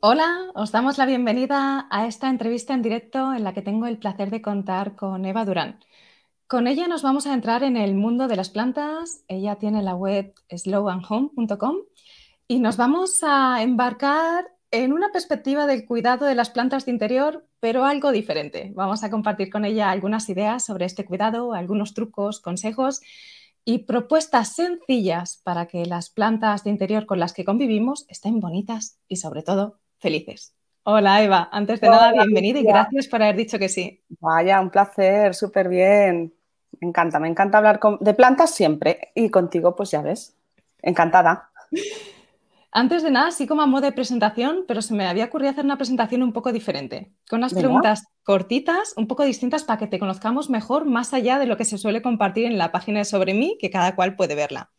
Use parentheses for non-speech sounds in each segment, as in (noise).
Hola, os damos la bienvenida a esta entrevista en directo en la que tengo el placer de contar con Eva Durán. Con ella nos vamos a entrar en el mundo de las plantas. Ella tiene la web slowandhome.com y nos vamos a embarcar en una perspectiva del cuidado de las plantas de interior, pero algo diferente. Vamos a compartir con ella algunas ideas sobre este cuidado, algunos trucos, consejos y propuestas sencillas para que las plantas de interior con las que convivimos estén bonitas y sobre todo felices. Hola Eva, antes de nada, bienvenida y gracias por haber dicho que sí. Vaya, un placer, súper bien. Me encanta, me encanta hablar de plantas siempre y contigo, pues ya ves, encantada. (laughs) Antes de nada, sí como a modo de presentación, pero se me había ocurrido hacer una presentación un poco diferente, con unas preguntas cortitas, un poco distintas para que te conozcamos mejor, más allá de lo que se suele compartir en la página de Sobre mí, que cada cual puede verla.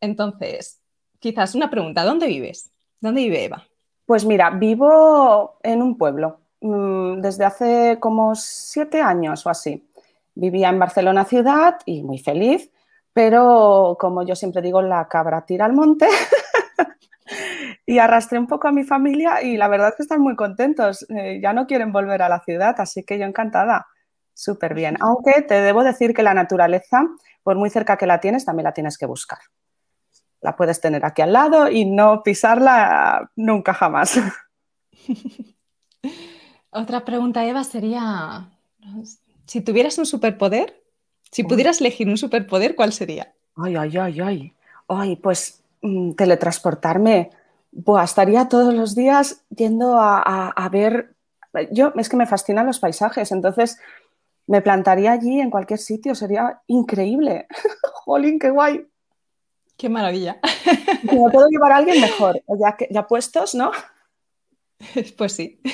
Entonces, quizás una pregunta, ¿dónde vives? ¿Dónde vive Eva? Pues mira, vivo en un pueblo mm, desde hace como siete años o así. Vivía en Barcelona ciudad y muy feliz, pero como yo siempre digo, la cabra tira al monte (laughs) y arrastré un poco a mi familia y la verdad es que están muy contentos. Eh, ya no quieren volver a la ciudad, así que yo encantada. Súper bien. Aunque te debo decir que la naturaleza, por muy cerca que la tienes, también la tienes que buscar la puedes tener aquí al lado y no pisarla nunca jamás. (laughs) Otra pregunta, Eva, sería, si tuvieras un superpoder, si pudieras elegir un superpoder, ¿cuál sería? Ay, ay, ay, ay. Ay, pues mm, teletransportarme. Buah, estaría todos los días yendo a, ver. Yo es que me fascinan los paisajes, entonces me plantaría allí en cualquier sitio, sería increíble. (laughs) Jolín, qué guay. Qué maravilla. Me puedo llevar a alguien mejor, ya, ya puestos, ¿no? (laughs) Pues sí. (laughs)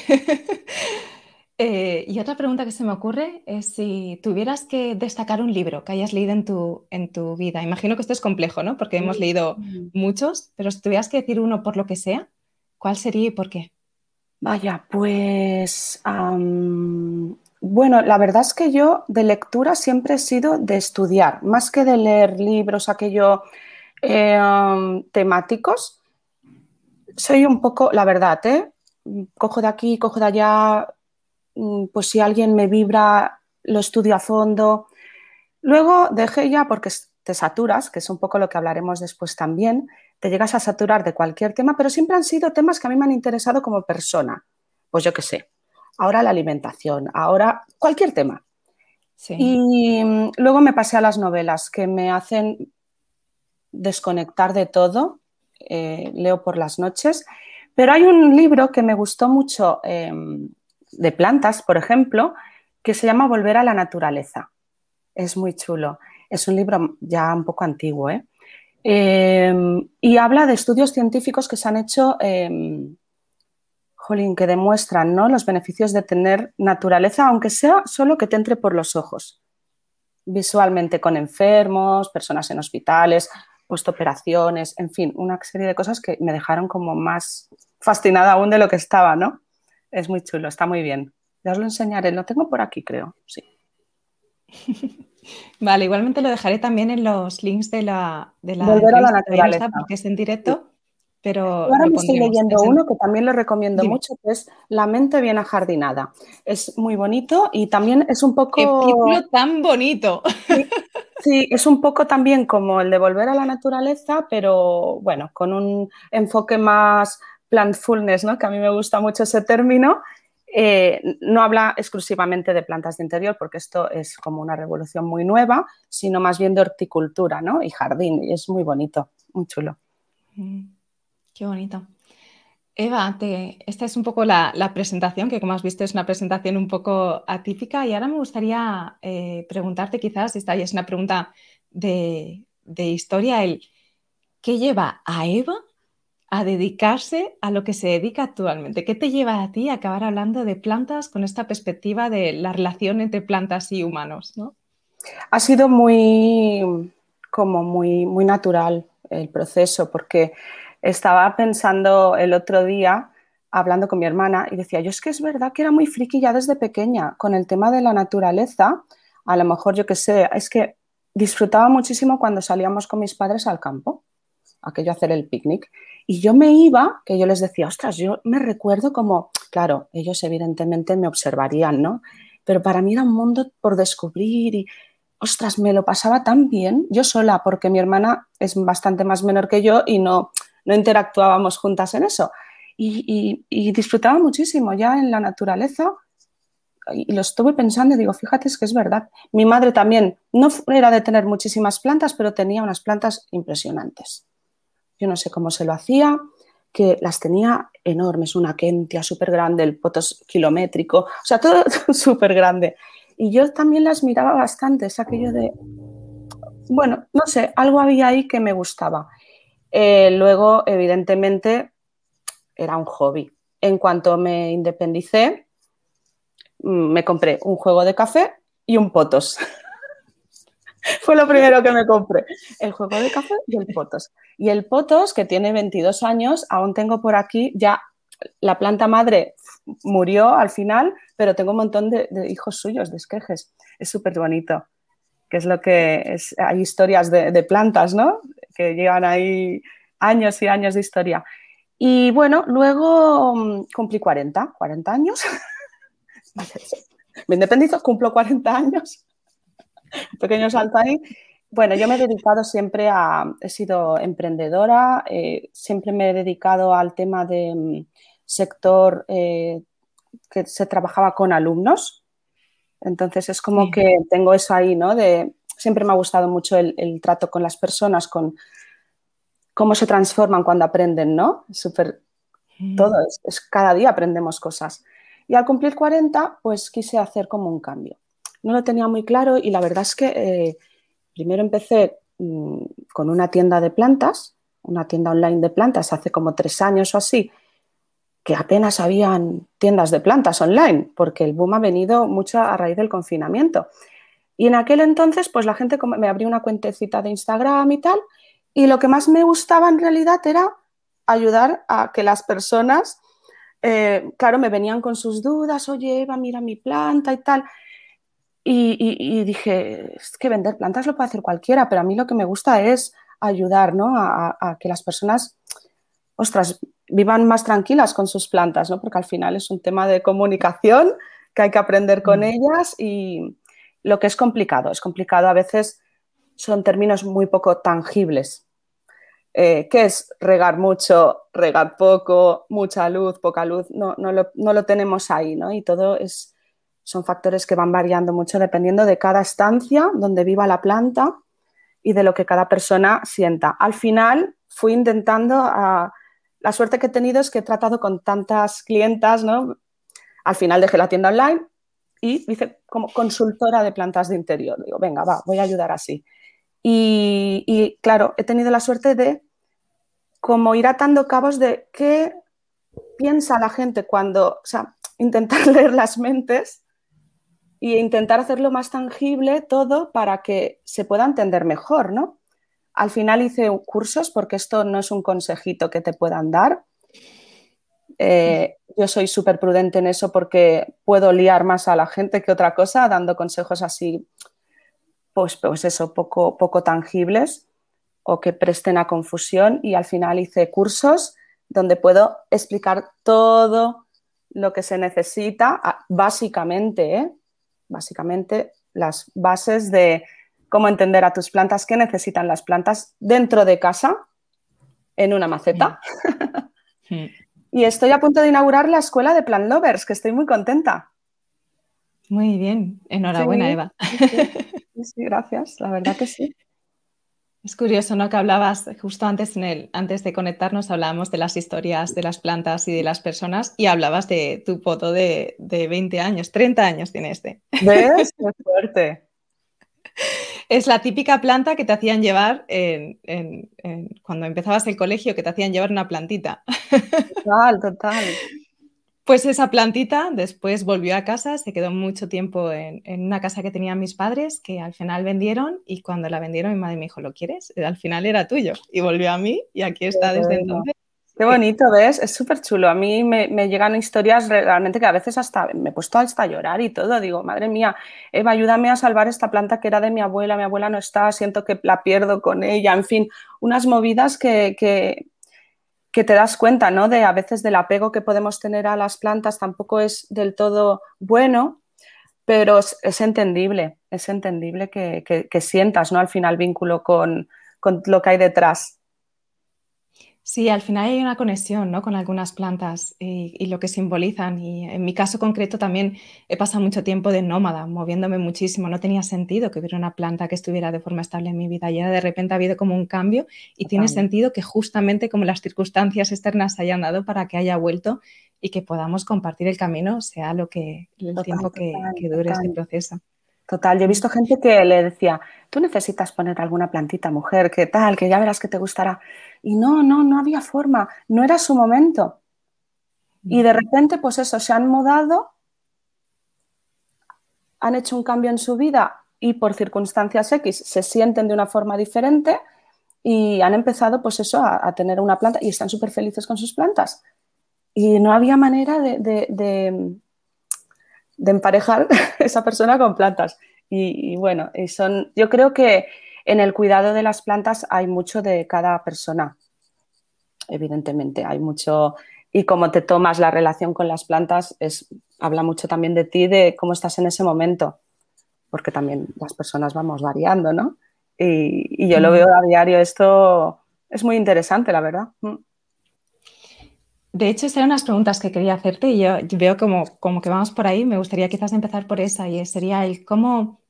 Eh, y otra pregunta que se me ocurre es si tuvieras que destacar un libro que hayas leído en tu, en tu vida. Imagino que esto es complejo, ¿no? Porque hemos leído muchos, pero si tuvieras que decir uno por lo que sea, ¿cuál sería y por qué? Vaya, pues bueno, la verdad es que yo de lectura siempre he sido de estudiar, más que de leer libros, aquello Em, temáticos, soy un poco, la verdad, ¿eh? cojo de aquí, cojo de allá, mm, pues si alguien me vibra, lo estudio a fondo. Luego dejé ya porque te saturas, que es un poco lo que hablaremos después también, te llegas a saturar de cualquier tema, pero siempre han sido temas que a mí me han interesado como persona. Pues yo qué sé, ahora la alimentación, ahora cualquier tema. Y mm, luego me pasé a las novelas que me hacen desconectar de todo, eh, leo por las noches, pero hay un libro que me gustó mucho em, de plantas, por ejemplo, que se llama Volver a la naturaleza. Es muy chulo. Es un libro ya un poco antiguo, ¿eh? em, y habla de estudios científicos que se han hecho, em, jolín, que demuestran ¿no? los beneficios de tener naturaleza, aunque sea solo que te entre por los ojos, visualmente con enfermos, personas en hospitales, puesto operaciones, en fin, una serie de cosas que me dejaron como más fascinada aún de lo que estaba, ¿no? Es muy chulo, está muy bien. Ya os lo enseñaré, lo tengo por aquí, creo, sí. (laughs) Vale, igualmente lo dejaré también en los links de la, de la, Volver a la naturaleza. porque es en directo. Pero ahora me estoy leyendo uno que también lo recomiendo mucho, que es La mente bien ajardinada. Es muy bonito y también es un poco... ¡Qué título tan bonito! Sí, (laughs) es un poco también como el de volver a la naturaleza, pero bueno, con un enfoque más plantfulness, ¿no? que a mí me gusta mucho ese término. Eh, no habla exclusivamente de plantas de interior, porque esto es como una revolución muy nueva, sino más bien de horticultura ¿no? y jardín, y es muy bonito, muy chulo. Mm, qué bonito. Eva, esta es un poco la, presentación, que como has visto es una presentación un poco atípica y ahora me gustaría eh, preguntarte quizás, esta ya es una pregunta de, historia, el ¿qué lleva a Eva a dedicarse a lo que se dedica actualmente? ¿Qué te lleva a ti a acabar hablando de plantas con esta perspectiva de la relación entre plantas y humanos? Ha sido muy, como muy, muy natural el proceso, porque estaba pensando el otro día, hablando con mi hermana, y decía, yo es que es verdad que era muy friki ya desde pequeña con el tema de la naturaleza. A lo mejor, yo qué sé, es que disfrutaba muchísimo cuando salíamos con mis padres al campo. aquello hacer el picnic. Y yo me iba, que yo les decía, ostras, yo me recuerdo como, claro, ellos evidentemente me observarían, ¿no? Pero para mí era un mundo por descubrir y, ostras, me lo pasaba tan bien, yo sola, porque mi hermana es bastante más menor que yo y no, no interactuábamos juntas en eso. Y, disfrutaba muchísimo ya en la naturaleza y lo estuve pensando y digo, fíjate, que es verdad. Mi madre también no era de tener muchísimas plantas, pero tenía unas plantas impresionantes. Yo no sé cómo se lo hacía, que las tenía enormes, una kentia súper grande, el potos kilométrico, o sea, todo, (laughs) súper grande. Y yo también las miraba bastante, es aquello de, bueno, no sé, algo había ahí que me gustaba. Eh, luego, evidentemente, era un hobby. En cuanto me independicé, mm, me compré un juego de café y un potos. (laughs) Fue lo primero que me compré. El juego de café y el potos. Y el potos, que tiene 22 años, aún tengo por aquí, ya la planta madre murió al final, pero tengo un montón de, hijos suyos, de esquejes. Es súper bonito. Que es lo que es, hay historias de, plantas, ¿no? Que llevan ahí años y años de historia. Y bueno, luego mm, cumplí 40, 40 años. (laughs) Me independizo, cumplo 40 años (laughs) un pequeño salto ahí. Bueno, yo me he dedicado siempre a, he sido emprendedora, eh, siempre me he dedicado al tema de mm, sector eh, que se trabajaba con alumnos. Entonces es como que tengo eso ahí, ¿no? De, siempre me ha gustado mucho el, trato con las personas, con cómo se transforman cuando aprenden, ¿no? Súper, todo, es, cada día aprendemos cosas. Y al cumplir 40, pues quise hacer como un cambio no lo tenía muy claro y la verdad es que eh, primero empecé mm, con una tienda de plantas, una tienda online de plantas hace como tres años o así, que apenas habían tiendas de plantas online, porque el boom ha venido mucho a raíz del confinamiento. Y en aquel entonces, pues la gente me abrió una cuentecita de Instagram y tal, y lo que más me gustaba en realidad era ayudar a que las personas, eh, claro, me venían con sus dudas, oye, Eva, mira mi planta y tal. Y, dije, es que vender plantas lo puede hacer cualquiera, pero a mí lo que me gusta es ayudar ¿no? a, que las personas, ostras, vivan más tranquilas con sus plantas, ¿no? porque al final es un tema de comunicación que hay que aprender con mm. ellas y lo que es complicado, es complicado a veces, son términos muy poco tangibles. Eh, ¿Qué es regar mucho, regar poco, mucha luz, poca luz? No, no, lo, no lo tenemos ahí, ¿no? Y todo es son factores que van variando mucho dependiendo de cada estancia donde viva la planta y de lo que cada persona sienta. Al final fui intentando, la suerte que he tenido es que he tratado con tantas clientas, ¿no? Al final dejé la tienda online y hice como consultora de plantas de interior. Digo, venga, va, voy a ayudar así. Y, y claro, he tenido la suerte de como ir atando cabos de qué piensa la gente cuando, o sea, intentar (laughs) leer las mentes y intentar hacerlo más tangible todo para que se pueda entender mejor, ¿no? Al final hice cursos porque esto no es un consejito que te puedan dar. Eh, yo soy súper prudente en eso porque puedo liar más a la gente que otra cosa dando consejos así, pues, pues eso, poco, poco tangibles o que presten a confusión y al final hice cursos donde puedo explicar todo lo que se necesita, básicamente, ¿eh? básicamente las bases de cómo entender a tus plantas, qué necesitan las plantas dentro de casa, en una maceta. Mm. (laughs) Mm. Y estoy a punto de inaugurar la escuela de Plant Lovers, que estoy muy contenta. Muy bien, enhorabuena, Eva. sí, gracias, la verdad que sí. Es curioso, ¿no? Que hablabas justo antes, en el, antes de conectarnos, hablábamos de las historias de las plantas y de las personas y hablabas de tu foto de, 20 años, 30 años tiene este. ¿Ves? Qué fuerte. Es la típica planta que te hacían llevar cuando empezabas el colegio, que te hacían llevar una plantita. Total, total. (laughs) Pues esa plantita después volvió a casa, se quedó mucho tiempo en, una casa que tenían mis padres, que al final vendieron y cuando la vendieron mi madre me dijo, ¿lo quieres? Al final era tuyo y volvió a mí y aquí está desde entonces. Qué bonito, ¿ves? Es súper chulo. A mí me, llegan historias realmente que a veces hasta me he puesto hasta a llorar y todo. Digo, madre mía, Eva, ayúdame a salvar esta planta que era de mi abuela. Mi abuela no está, siento que la pierdo con ella. En fin, unas movidas que, que, que te das cuenta, ¿no? De a veces del apego que podemos tener a las plantas tampoco es del todo bueno, pero es, entendible, es entendible que, que, sientas, ¿no? Al final vínculo con, con lo que hay detrás. Sí, al final hay una conexión ¿no? con algunas plantas y, lo que simbolizan. Y en mi caso concreto también he pasado mucho tiempo de nómada, moviéndome muchísimo. No tenía sentido que hubiera una planta que estuviera de forma estable en mi vida. Y de repente ha habido como un cambio y tiene sentido que justamente como las circunstancias externas hayan dado para que haya vuelto y que podamos compartir el camino, sea lo que el tiempo que, dure este proceso. Total, yo he visto gente que le decía, tú necesitas poner alguna plantita, mujer, que tal, que ya verás que te gustará. Y no, no, no había forma, no era su momento. Y de repente, pues eso, se han mudado, han hecho un cambio en su vida y por circunstancias X se sienten de una forma diferente y han empezado, pues eso, a, tener una planta y están súper felices con sus plantas. Y no había manera de de emparejar (laughs) esa persona con plantas. Y, bueno, son, yo creo que en el cuidado de las plantas hay mucho de cada persona, evidentemente, hay mucho, y cómo te tomas la relación con las plantas es, habla mucho también de ti, de cómo estás en ese momento, porque también las personas vamos variando, ¿no? Y, y yo lo mm. veo a diario, esto es muy interesante, la verdad. De hecho, estas eran unas preguntas que quería hacerte y yo, veo como, como que vamos por ahí. Me gustaría quizás empezar por esa y sería el cómo,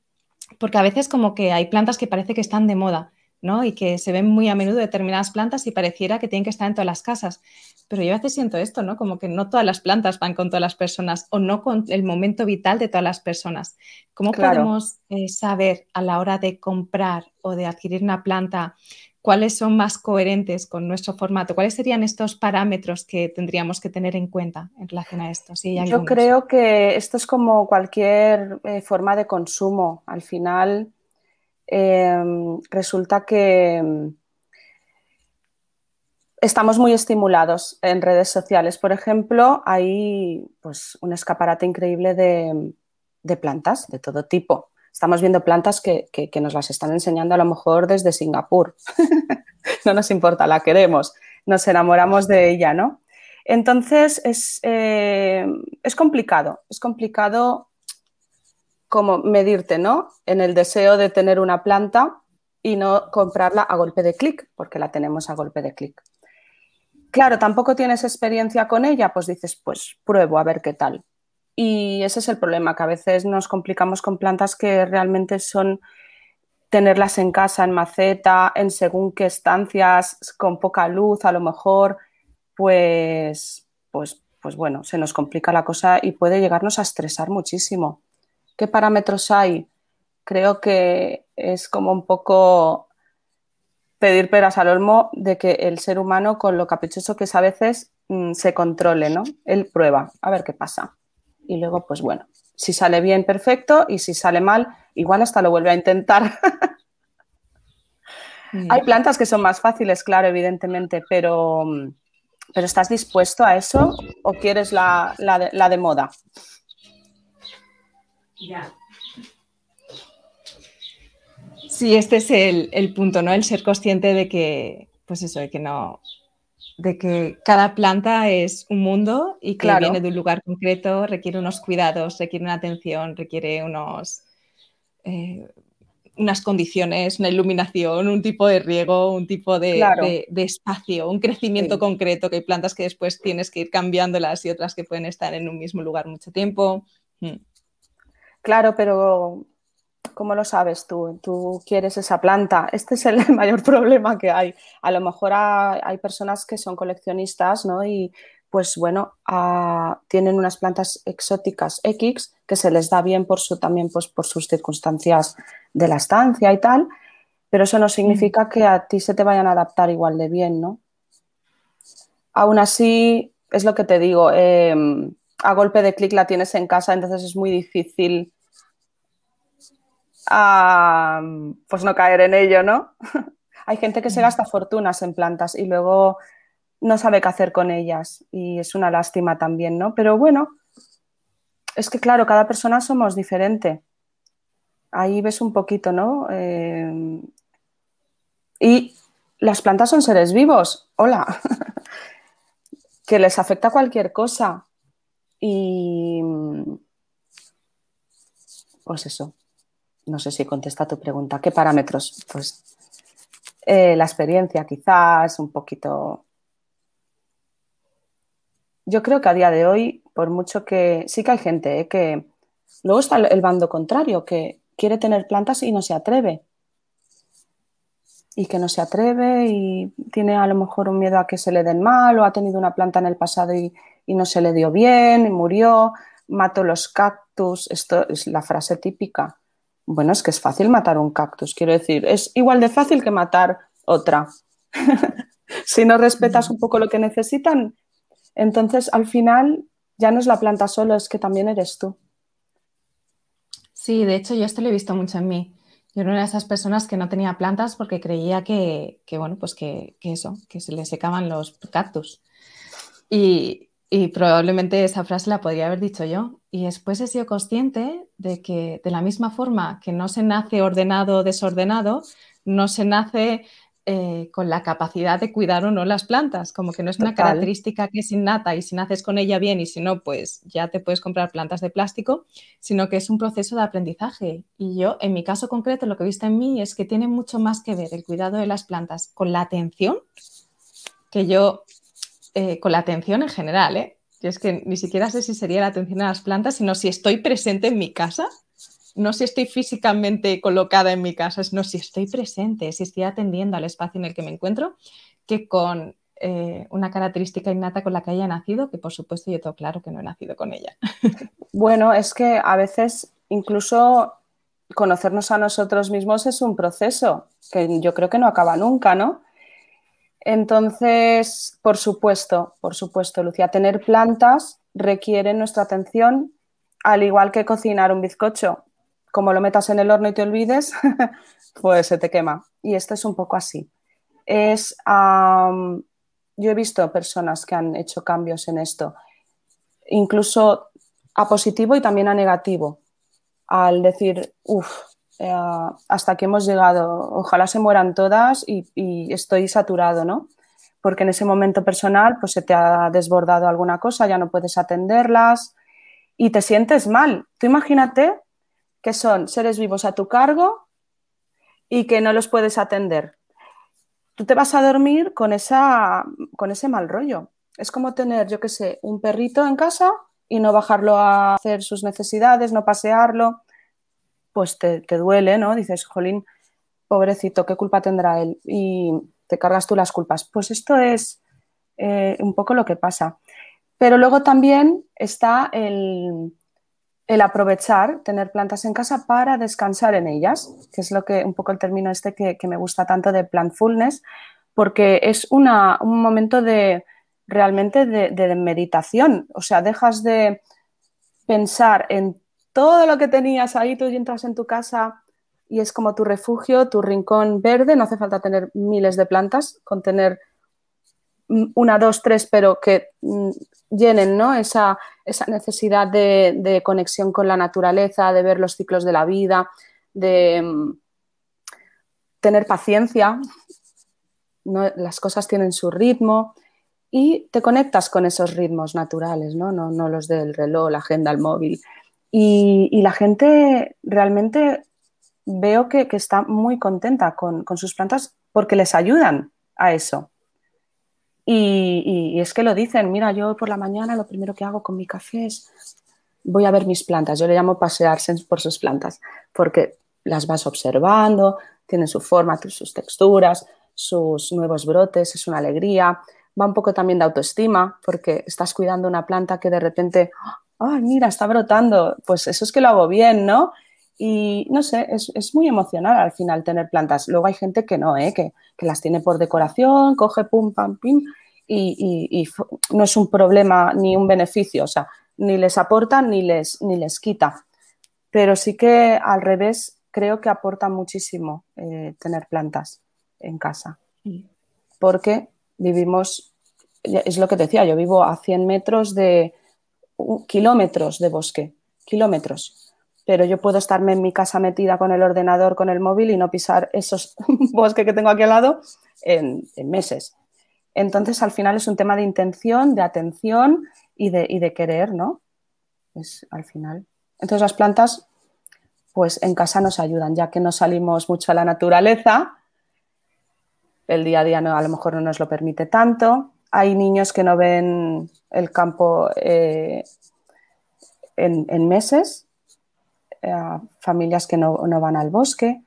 porque a veces como que hay plantas que parece que están de moda, ¿no? Y que se ven muy a menudo determinadas plantas y pareciera que tienen que estar en todas las casas. Pero yo a veces siento esto, ¿no? Como que no todas las plantas van con todas las personas o no con el momento vital de todas las personas. ¿Cómo podemos eh, saber a la hora de comprar o de adquirir una planta cuáles son más coherentes con nuestro formato? ¿Cuáles serían estos parámetros que tendríamos que tener en cuenta en relación a esto? Yo creo que esto es como cualquier eh, forma de consumo. Al final em, resulta que em, estamos muy estimulados en redes sociales. Por ejemplo, hay pues, un escaparate increíble de plantas de todo tipo estamos viendo plantas que, nos las están enseñando a lo mejor desde Singapur. (laughs) no nos importa, la queremos, nos enamoramos de ella, ¿no? Entonces es, eh, es complicado, es complicado como medirte, ¿no? En el deseo de tener una planta y no comprarla a golpe de clic, porque la tenemos a golpe de clic. Claro, tampoco tienes experiencia con ella, pues dices, pues pruebo a ver qué tal. Y ese es el problema, que a veces nos complicamos con plantas que realmente son tenerlas en casa, en maceta, en según qué estancias, con poca luz, a lo mejor, pues, pues, pues bueno, se nos complica la cosa y puede llegarnos a estresar muchísimo. ¿Qué parámetros hay? Creo que es como un poco pedir peras al olmo de que el ser humano, con lo caprichoso que es a veces, mm, se controle, ¿no? Él prueba, a ver qué pasa y luego, pues bueno, si sale bien, perfecto, y si sale mal, igual hasta lo vuelve a intentar. Hay plantas que son más fáciles, claro, evidentemente, pero, pero ¿estás dispuesto a eso o quieres la, de, moda? Ya. Sí, este es el, el, punto, ¿no? El ser consciente de que, pues eso, de que no, de que cada planta es un mundo y que viene de un lugar concreto, requiere unos cuidados, requiere una atención, requiere unos, eh, unas condiciones, una iluminación, un tipo de riego, un tipo de, espacio, un crecimiento concreto, que hay plantas que después tienes que ir cambiándolas y otras que pueden estar en un mismo lugar mucho tiempo. Mm. Claro, pero ¿Cómo lo sabes tú? Tú quieres esa planta. (laughs) Este es el (laughs) mayor problema que hay. A lo mejor hay personas que son coleccionistas, ¿no? Y pues bueno, tienen unas plantas exóticas X que se les da bien por su, también pues, por sus circunstancias de la estancia y tal, pero eso no significa que a ti se te vayan a adaptar igual de bien, ¿no? Aún así, es lo que te digo, em, a golpe de clic la tienes en casa, entonces es muy difícil pues no caer en ello, ¿no? (laughs) Hay gente que se gasta fortunas en plantas y luego no sabe qué hacer con ellas y es una lástima también, ¿no? Pero bueno, es que claro, cada persona somos diferente. Ahí ves un poquito, ¿no? Eh, y las plantas son seres vivos, hola, (laughs) que les afecta cualquier cosa. Y pues eso, no sé si contesta tu pregunta. ¿Qué parámetros? Pues eh, la experiencia quizás, un poquito yo creo que a día de hoy, por mucho que sí que hay gente ¿eh? que luego está el bando contrario, que quiere tener plantas y no se atreve. Y que no se atreve y tiene a lo mejor un miedo a que se le den mal o ha tenido una planta en el pasado y, no se le dio bien, y murió, mató los cactus. Esto es la frase típica. Bueno, es que es fácil matar un cactus, quiero decir, es igual de fácil que matar otra. (laughs) si no respetas un poco lo que necesitan, entonces, al final, ya no es la planta solo, es que también eres tú. Sí, de hecho, yo esto lo he visto mucho en mí. Yo era una de esas personas que no tenía plantas porque creía que, bueno, pues que, eso, que se le secaban los cactus. Y, y, probablemente esa frase la podría haber dicho yo. Y después he sido consciente de que de la misma forma que no se nace ordenado o desordenado, no se nace eh, con la capacidad de cuidar o no las plantas, como que no es una característica que es innata y si naces con ella bien y si no, pues ya te puedes comprar plantas de plástico, sino que es un proceso de aprendizaje. Y yo, en mi caso concreto, lo que he visto en mí es que tiene mucho más que ver el cuidado de las plantas con la atención, que yo, eh, con la atención en general, ¿eh? Es que ni siquiera sé si sería la atención a las plantas, sino si estoy presente en mi casa no si estoy físicamente colocada en mi casa, sino si estoy presente, si estoy atendiendo al espacio en el que me encuentro, que con eh, una característica innata con la que haya nacido, que por supuesto yo tengo claro que no he nacido con ella. (laughs) Bueno, es que a veces incluso conocernos a nosotros mismos es un proceso que yo creo que no acaba nunca, ¿no? Entonces, por supuesto, por supuesto, Lucía, tener plantas requiere nuestra atención, al igual que cocinar un bizcocho como lo metas en el horno y te olvides, (laughs) pues se te quema. Y esto es un poco así. Es, yo he visto personas que han hecho cambios en esto, incluso a positivo y también a negativo, al decir, uff, eh, hasta aquí hemos llegado, ojalá se mueran todas y, y, estoy saturado, ¿no? Porque en ese momento personal pues se te ha desbordado alguna cosa, ya no puedes atenderlas y te sientes mal. Tú imagínate que son seres vivos a tu cargo y que no los puedes atender. Tú te vas a dormir con, esa, con ese mal rollo. Es como tener, yo qué sé, un perrito en casa y no bajarlo a hacer sus necesidades, no pasearlo. Pues te, duele, ¿no? Dices, jolín, pobrecito, ¿qué culpa tendrá él? Y te cargas tú las culpas. Pues esto es eh, un poco lo que pasa. Pero luego también está el, el aprovechar, tener plantas en casa para descansar en ellas, que es lo que un poco el término este que, me gusta tanto de plantfulness, porque es un momento de realmente de, meditación, o sea, dejas de pensar en todo lo que tenías ahí, tú entras en tu casa y es como tu refugio, tu rincón verde, no hace falta tener miles de plantas, con tener una, dos, tres, pero que mm, llenen ¿no? esa, necesidad de, conexión con la naturaleza, de ver los ciclos de la vida, de mm, tener paciencia. Las cosas tienen su ritmo y te conectas con esos ritmos naturales, no, no, los del reloj, la agenda, el móvil. Y, la gente realmente veo que, está muy contenta con sus plantas porque les ayudan a eso. Y, es que lo dicen, mira, yo por la mañana lo primero que hago con mi café es voy a ver mis plantas. Yo le llamo pasearse por sus plantas, porque las vas observando, tienen su forma, sus texturas, sus nuevos brotes, es una alegría. Va un poco también de autoestima, porque estás cuidando una planta que de repente, ay, mira, está brotando, pues eso es que lo hago bien, ¿no? Y no sé, es, muy emocional al final tener plantas. Luego hay gente que no, ¿eh? que, que las tiene por decoración, coge pum, pam, pim, y, no es un problema ni un beneficio, o sea, ni les aporta ni les, ni les quita. Pero sí que al revés creo que aporta muchísimo eh, tener plantas en casa, porque vivimos es lo que te decía, yo vivo a 100 metros de kilómetros de bosque, kilómetros. Pero yo puedo estarme en mi casa metida con el ordenador, con el móvil y no pisar esos (laughs) bosques que tengo aquí al lado en, meses. Entonces, al final es un tema de intención, de atención y de, y de querer, ¿no? Es al final. Entonces, las plantas, pues en casa nos ayudan, ya que no salimos mucho a la naturaleza, el día a día no, a lo mejor no nos lo permite tanto. Hay niños que no ven el campo eh, en, meses, eh, familias que no, van al bosque.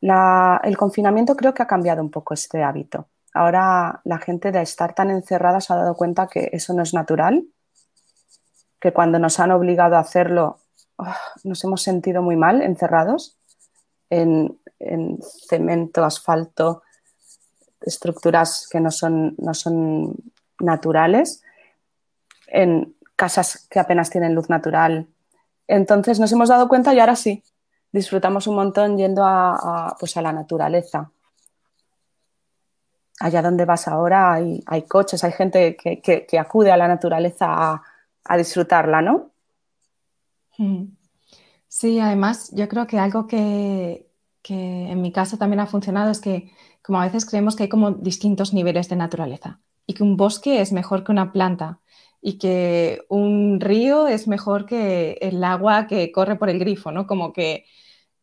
el confinamiento creo que ha cambiado un poco este hábito. Ahora la gente de estar tan encerrada se ha dado cuenta que eso no es natural, que cuando nos han obligado a hacerlo oh, nos hemos sentido muy mal encerrados en cemento, asfalto, estructuras que no son, no son naturales, en casas que apenas tienen luz natural. Entonces nos hemos dado cuenta y ahora sí, disfrutamos un montón yendo a, pues a la naturaleza. Allá donde vas ahora hay, hay coches, hay gente que, acude a la naturaleza a, disfrutarla, ¿no? Mm. Sí, además yo creo que algo que, que en mi caso también ha funcionado es que como a veces creemos que hay como distintos niveles de naturaleza y que un bosque es mejor que una planta y que un río es mejor que el agua que corre por el grifo, ¿no? Como que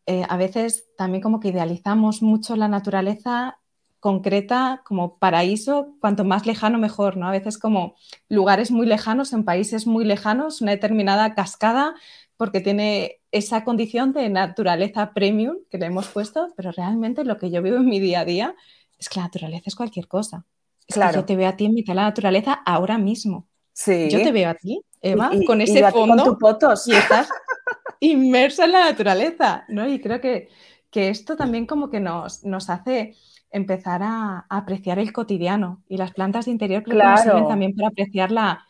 eh, a veces también como que idealizamos mucho la naturaleza concreta como paraíso, cuanto más lejano mejor, ¿no? A veces como lugares muy lejanos en países muy lejanos, una determinada cascada porque tiene esa condición de naturaleza premium que le hemos puesto, pero realmente lo que yo vivo en mi día a día es que la naturaleza es cualquier cosa. Es claro. que yo te veo a ti en mitad de la naturaleza ahora mismo. Sí. Yo te veo a ti, Eva, con ese fondo con fotos. y estás inmersa en la naturaleza, ¿no? Y creo que, que esto también como que nos, nos hace empezar a, apreciar el cotidiano y las plantas de interior creo que nos sirven también para apreciar la,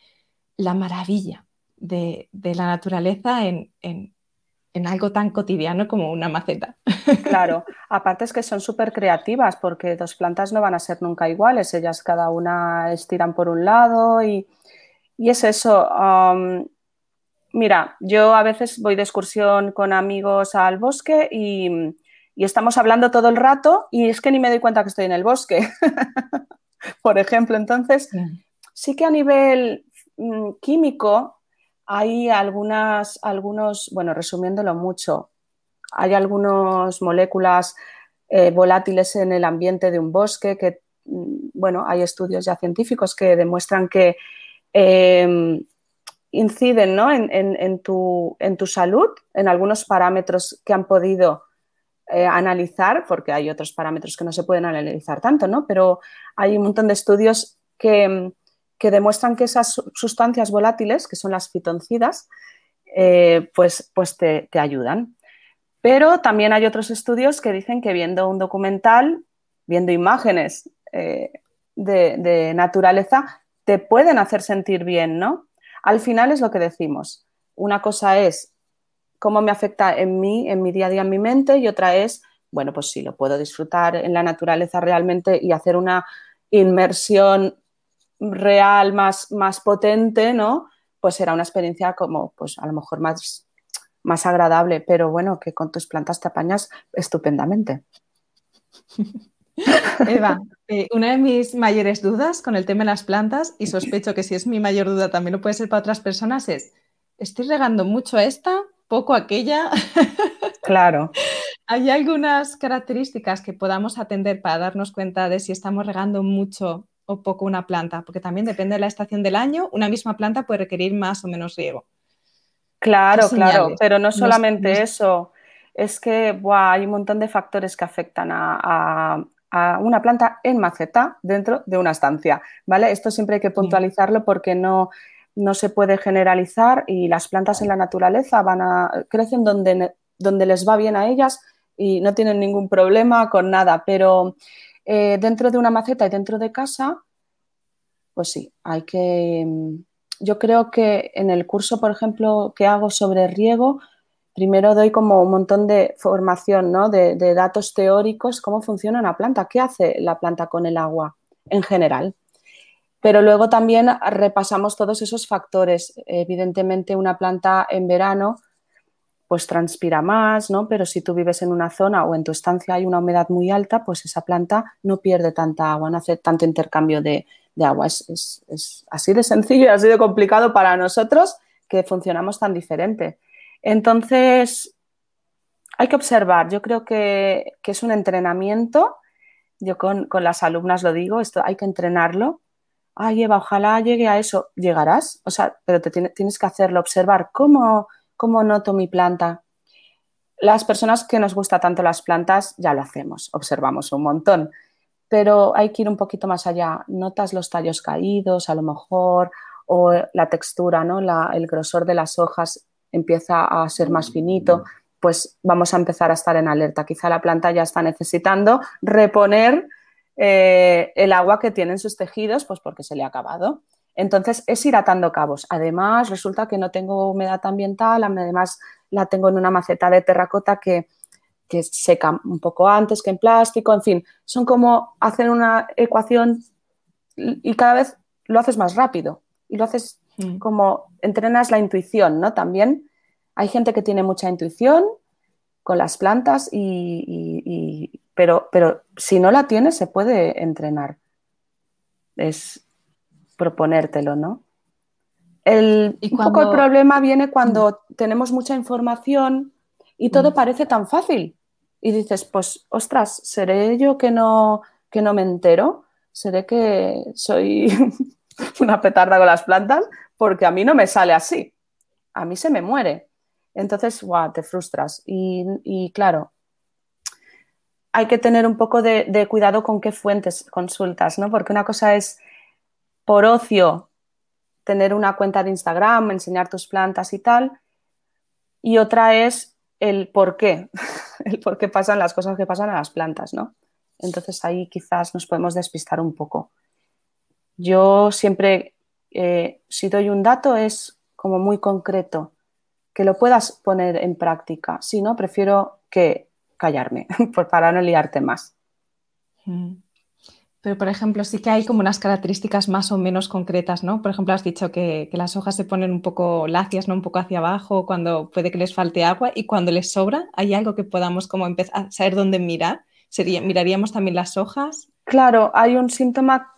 la maravilla de, de, la naturaleza en, en algo tan cotidiano como una maceta. (laughs) Claro, aparte es que son súper creativas porque dos plantas no van a ser nunca iguales, ellas cada una estiran por un lado y, es eso. mira, yo a veces voy de excursión con amigos al bosque y, estamos hablando todo el rato y es que ni me doy cuenta que estoy en el bosque, (laughs) por ejemplo. Entonces, sí que a nivel mm, químico hay algunas, algunos, bueno, resumiéndolo mucho, hay algunas moléculas eh, volátiles en el ambiente de un bosque que, mm, bueno, hay estudios ya científicos que demuestran que em, inciden en, tu, salud, en algunos parámetros que han podido eh, analizar, porque hay otros parámetros que no se pueden analizar tanto, ¿no? Pero hay un montón de estudios que que demuestran que esas sustancias volátiles, que son las fitoncidas, eh, pues, pues te, ayudan. Pero también hay otros estudios que dicen que viendo un documental, viendo imágenes eh, de, naturaleza, te pueden hacer sentir bien, ¿no? Al final es lo que decimos. Una cosa es cómo me afecta en mí, en mi día a día, en mi mente, y otra es, bueno, pues sí, lo puedo disfrutar en la naturaleza realmente y hacer una inmersión real, más, más potente, ¿no? Pues será una experiencia como, pues a lo mejor más, más agradable, pero bueno, que con tus plantas te apañas estupendamente. (laughs) Eva, eh, una de mis mayores dudas con el tema de las plantas, y sospecho que si es mi mayor duda también lo puede ser para otras personas, es, ¿estoy regando mucho a esta, poco a aquella? (laughs) Claro. ¿Hay algunas características que podamos atender para darnos cuenta de si estamos regando mucho o poco una planta? Porque también depende de la estación del año, una misma planta puede requerir más o menos riego. Claro, claro, pero no solamente eso, es que hay un montón de factores que afectan a, una planta en maceta dentro de una estancia, ¿vale? Esto siempre hay que puntualizarlo porque no, no se puede generalizar y las plantas en la naturaleza van a, crecen donde, donde les va bien a ellas y no tienen ningún problema con nada, pero eh, dentro de una maceta y dentro de casa, pues sí, hay que... Mm, yo creo que en el curso, por ejemplo, que hago sobre riego, primero doy como un montón de formación, ¿no? de, datos teóricos, cómo funciona una planta, qué hace la planta con el agua en general. Pero luego también repasamos todos esos factores. Evidentemente, una planta en verano pues transpira más, ¿no? Pero si tú vives en una zona o en tu estancia hay una humedad muy alta, pues esa planta no pierde tanta agua, no hace tanto intercambio de, agua. Es, así de sencillo y así de complicado para nosotros que funcionamos tan diferente. Entonces, hay que observar. Yo creo que, es un entrenamiento. Yo con, las alumnas lo digo, esto hay que entrenarlo. Ay, Eva, ojalá llegue a eso. Llegarás, o sea, pero te tienes que hacerlo, observar cómo ¿Cómo noto mi planta? Las personas que nos gusta tanto las plantas ya lo hacemos, observamos un montón, pero hay que ir un poquito más allá. Notas los tallos caídos, a lo mejor, o la textura, ¿no? el grosor de las hojas empieza a ser más finito, pues vamos a empezar a estar en alerta. Quizá la planta ya está necesitando reponer eh, el agua que tienen sus tejidos, pues porque se le ha acabado. Entonces, es ir atando cabos. Además, resulta que no tengo humedad ambiental, además la tengo en una maceta de terracota que, seca un poco antes que en plástico, en fin, son como hacer una ecuación y cada vez lo haces más rápido y lo haces mm. como entrenas la intuición, ¿no? También hay gente que tiene mucha intuición con las plantas y, pero, pero si no la tiene se puede entrenar. Es, proponértelo, ¿no? El, un poco el problema viene cuando mm. tenemos mucha información y todo mm. parece tan fácil. Y dices, pues, ostras, ¿seré yo que no, que no me entero? ¿Seré que soy (laughs) una petarda con las plantas? Porque a mí no me sale así. A mí se me muere. Entonces, wow, te frustras. Y, claro, hay que tener un poco de, de, cuidado con qué fuentes consultas, ¿no? Porque una cosa es por ocio tener una cuenta de Instagram, enseñar tus plantas y tal. Y otra es el por qué, (laughs) el por qué pasan las cosas que pasan a las plantas, ¿no? Entonces ahí quizás nos podemos despistar un poco. Yo siempre, eh, si doy un dato, es como muy concreto, que lo puedas poner en práctica. Si no, prefiero que callarme, (laughs) para no liarte más. Mm. Pero, por ejemplo, sí que hay como unas características más o menos concretas, ¿no? Por ejemplo, has dicho que, las hojas se ponen un poco lacias, ¿no? Un poco hacia abajo cuando puede que les falte agua y cuando les sobra, ¿hay algo que podamos como empezar a saber dónde mirar? Sería, ¿Miraríamos también las hojas? Claro, hay un síntoma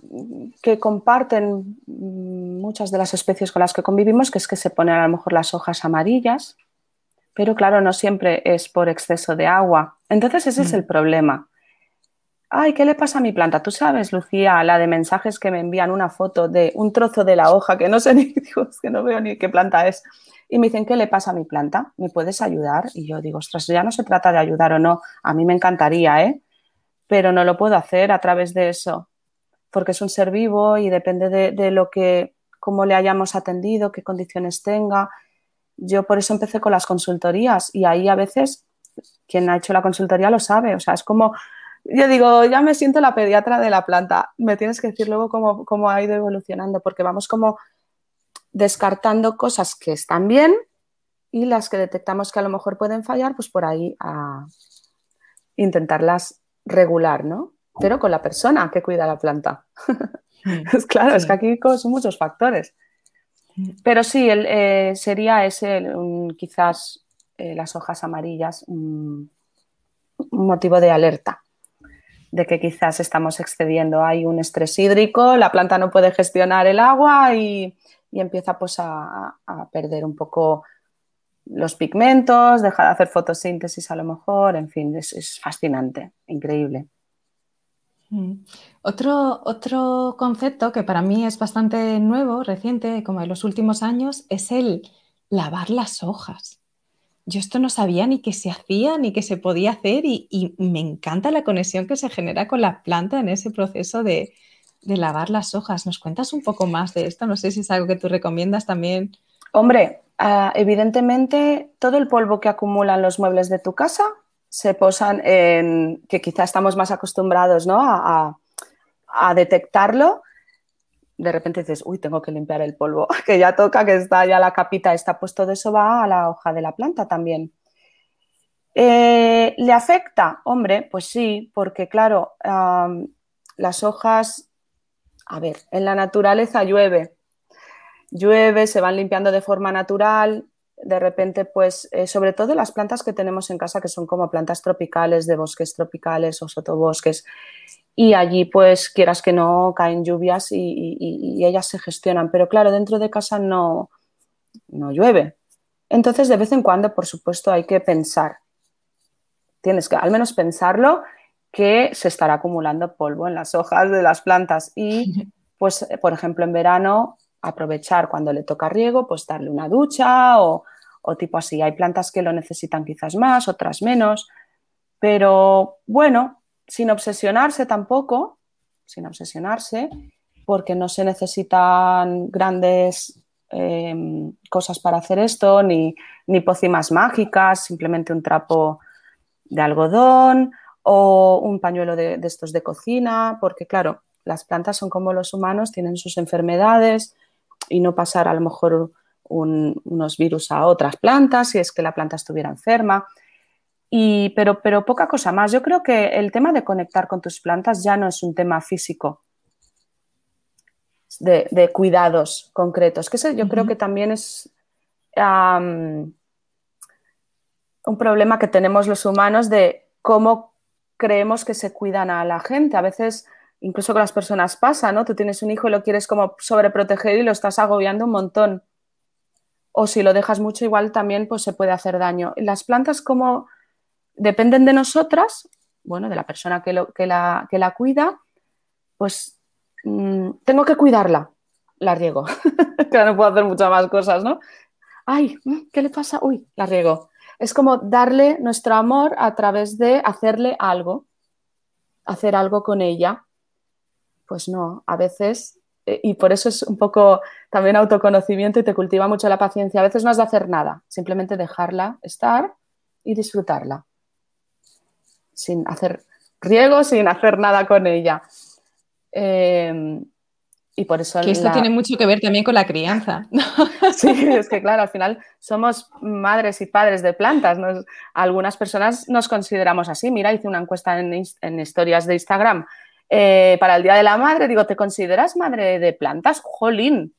que comparten muchas de las especies con las que convivimos, que es que se ponen a lo mejor las hojas amarillas, pero claro, no siempre es por exceso de agua. Entonces ese es mm. el problema ay, ¿qué le pasa a mi planta? Tú sabes, Lucía, la de mensajes que me envían una foto de un trozo de la hoja que no sé ni, (laughs) que no veo ni qué planta es. Y me dicen, ¿qué le pasa a mi planta? ¿Me puedes ayudar? Y yo digo, ostras, ya no se trata de ayudar o no. A mí me encantaría, ¿eh? Pero no lo puedo hacer a través de eso, porque es un ser vivo y depende de, de lo que, cómo le hayamos atendido, qué condiciones tenga. Yo por eso empecé con las consultorías y ahí a veces quien ha hecho la consultoría lo sabe. O sea, es como yo digo, ya me siento la pediatra de la planta. Me tienes que decir luego cómo, ha ido evolucionando, porque vamos como descartando cosas que están bien y las que detectamos que a lo mejor pueden fallar, pues por ahí a intentarlas regular, ¿no? Pero con la persona que cuida la planta. (laughs) es claro, es que aquí son muchos factores. Pero sí, eh, sería ese quizás eh, las hojas amarillas un motivo de alerta de que quizás estamos excediendo. Hay un estrés hídrico, la planta no puede gestionar el agua y, empieza pues a, perder un poco los pigmentos, deja de hacer fotosíntesis a lo mejor, en fin, es, fascinante, increíble. Mm. Otro, otro concepto que para mí es bastante nuevo, reciente, como en los últimos años, es el lavar las hojas yo esto no sabía ni que se hacía ni que se podía hacer y, me encanta la conexión que se genera con la planta en ese proceso de, lavar las hojas. ¿Nos cuentas un poco más de esto? No sé si es algo que tú recomiendas también. Hombre, ah, evidentemente todo el polvo que acumulan los muebles de tu casa se posan en, que quizá estamos más acostumbrados ¿no? a, a detectarlo de repente dices, uy, tengo que limpiar el polvo, (laughs) que ya toca, que está ya la capita está, pues todo eso va a la hoja de la planta también. Eh, ¿Le afecta? Hombre, pues sí, porque claro, las hojas a ver, en la naturaleza llueve, llueve, se van limpiando de forma natural, de repente, pues, eh, sobre todo las plantas que tenemos en casa, que son como plantas tropicales, de bosques tropicales o sotobosques, y allí, pues, quieras que no, caen lluvias y, ellas se gestionan, pero claro, dentro de casa no, no llueve. Entonces, de vez en cuando, por supuesto, hay que pensar. Tienes que al menos pensarlo que se estará acumulando polvo en las hojas de las plantas y, (laughs) pues, por ejemplo, en verano aprovechar cuando le toca riego, pues darle una ducha o, tipo así. Hay plantas que lo necesitan quizás más, otras menos, pero bueno, sin obsesionarse tampoco, sin obsesionarse, porque no se necesitan grandes em, cosas para hacer esto, ni, ni mágicas, simplemente un trapo de algodón o un pañuelo de, de, estos de cocina, porque claro, las plantas son como los humanos, tienen sus enfermedades, y no pasar a lo mejor unos virus a otras plantas si es que la planta estuviera enferma. Y, pero, pero poca cosa más. Yo creo que el tema de conectar con tus plantas ya no es un tema físico, de, cuidados concretos, que yo creo que también es un problema que tenemos los humanos de cómo creemos que se cuidan a la gente. A veces incluso con las personas pasa, ¿no? Tú tienes un hijo y lo quieres como sobreproteger y lo estás agobiando un montón. O si lo dejas mucho, igual también pues, se puede hacer daño. Las plantas como dependen de nosotras, bueno, de la persona que, la, que la, cuida, pues mm, tengo que cuidarla, la riego. (laughs) claro, no puedo hacer muchas más cosas, ¿no? Ay, mm, ¿qué le pasa? Uy, la riego. Es como darle nuestro amor a través de hacerle algo, hacer algo con ella. Pues no, a veces, eh, y por eso es un poco también autoconocimiento y te cultiva mucho la paciencia, a veces no has de hacer nada, simplemente dejarla estar y disfrutarla, sin hacer riego, sin hacer nada con ella. Em, y por eso... Que esto tiene mucho que ver también con la crianza. (laughs) Sí, es que claro, al final somos madres y padres de plantas. Algunas personas nos consideramos así. Mira, hice una encuesta en, en historias de Instagram eh, para el Día de la Madre, digo, ¿te consideras madre de plantas? Jolín.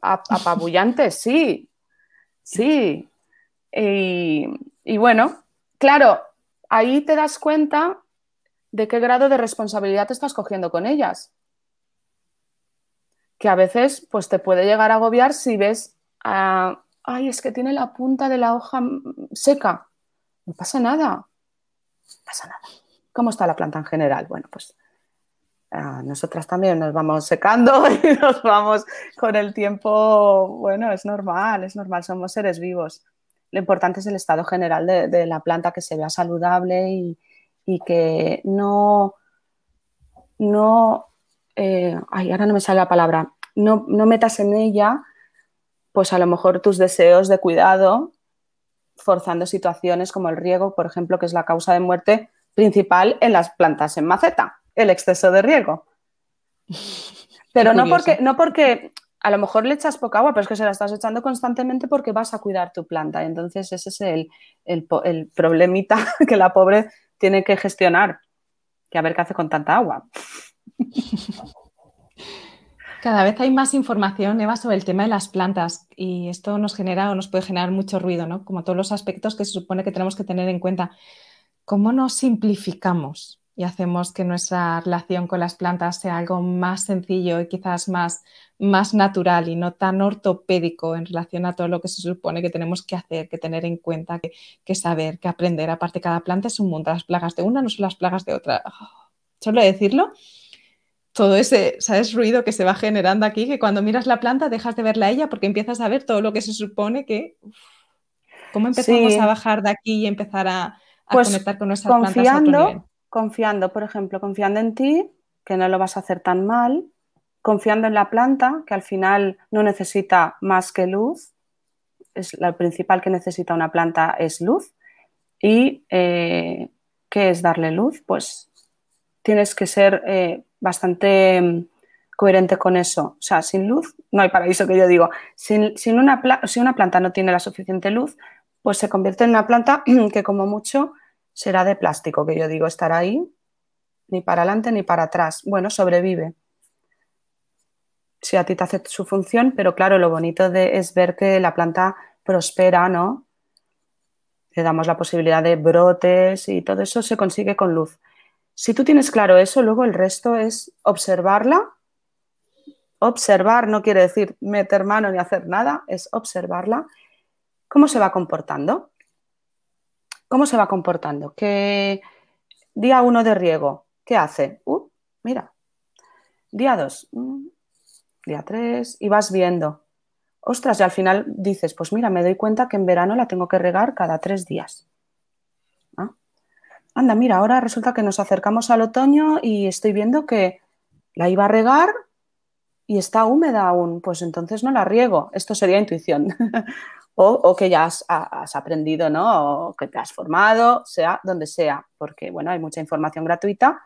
Apabullante, (laughs) sí. Sí. Y, bueno, claro, ahí te das cuenta de qué grado de responsabilidad te estás cogiendo con ellas. Que a veces pues te puede llegar a agobiar si ves, ay, es que tiene la punta de la hoja seca. No pasa nada. No pasa nada. ¿Cómo está la planta en general? Bueno, pues nosotras también nos vamos secando (laughs) y nos vamos con el tiempo, bueno, es normal, es normal, somos seres vivos. Lo importante es el estado general de, la planta, que se vea saludable y, que no, no, eh, ay, ahora no me sale la palabra, no, no metas en ella, pues a lo mejor tus deseos de cuidado, forzando situaciones como el riego, por ejemplo, que es la causa de muerte principal en las plantas en maceta, el exceso de riego. (laughs) Pero no porque, no porque a lo mejor le echas poca agua, pero es que se la estás echando constantemente porque vas a cuidar tu planta. entonces ese es el, el, problemita (laughs) que la pobre tiene que gestionar. Que a ver qué hace con tanta agua. (laughs) Cada vez hay más información, Eva, sobre el tema de las plantas y esto nos genera o nos puede generar mucho ruido, ¿no? Como todos los aspectos que se supone que tenemos que tener en cuenta. ¿Cómo nos simplificamos y hacemos que nuestra relación con las plantas sea algo más sencillo y quizás más, más natural y no tan ortopédico en relación a todo lo que se supone que tenemos que hacer, que tener en cuenta, que, saber, que aprender? Aparte, cada planta es un mundo, las plagas de una no son las plagas de otra. Oh, solo decirlo, todo ese, ¿sabes? Ruido que se va generando aquí, que cuando miras la planta dejas de verla a ella porque empiezas a ver todo lo que se supone que... ¿Cómo empezamos a bajar de aquí y empezar a, pues conectar con nuestras confiando, Confiando, por ejemplo, confiando en ti, que no lo vas a hacer tan mal, confiando en la planta, que al final no necesita más que luz, es lo principal que necesita una planta es luz. ¿Y eh, qué es darle luz? Pues tienes que ser eh, bastante mm, coherente con eso. O sea, sin luz no hay paraíso que yo digo. Sin, una, si una planta no tiene la suficiente luz, pues se convierte en una planta (clears throat) que como mucho será de plástico, que yo digo, estará ahí ni para adelante ni para atrás. Bueno, sobrevive. Si a ti te hace su función, pero claro, lo bonito de, es ver que la planta prospera, ¿no? Le damos la posibilidad de brotes y todo eso se consigue con luz. Si tú tienes claro eso, luego el resto es observarla. Observar no quiere decir meter mano ni hacer nada, es observarla. ¿Cómo se va comportando? ¿Cómo se va comportando? ¿Qué día uno de riego? ¿Qué hace? Uh, mira. Día dos. Mm, día tres. Y vas viendo. Ostras, y al final dices, pues mira, me doy cuenta que en verano la tengo que regar cada tres días anda, mira, ahora resulta que nos acercamos al otoño y estoy viendo que la iba a regar y está húmeda aún, pues entonces no la riego. Esto sería intuición. (laughs) o, que ya has, aprendido, ¿no? O que te has formado, sea donde sea, porque, bueno, hay mucha información gratuita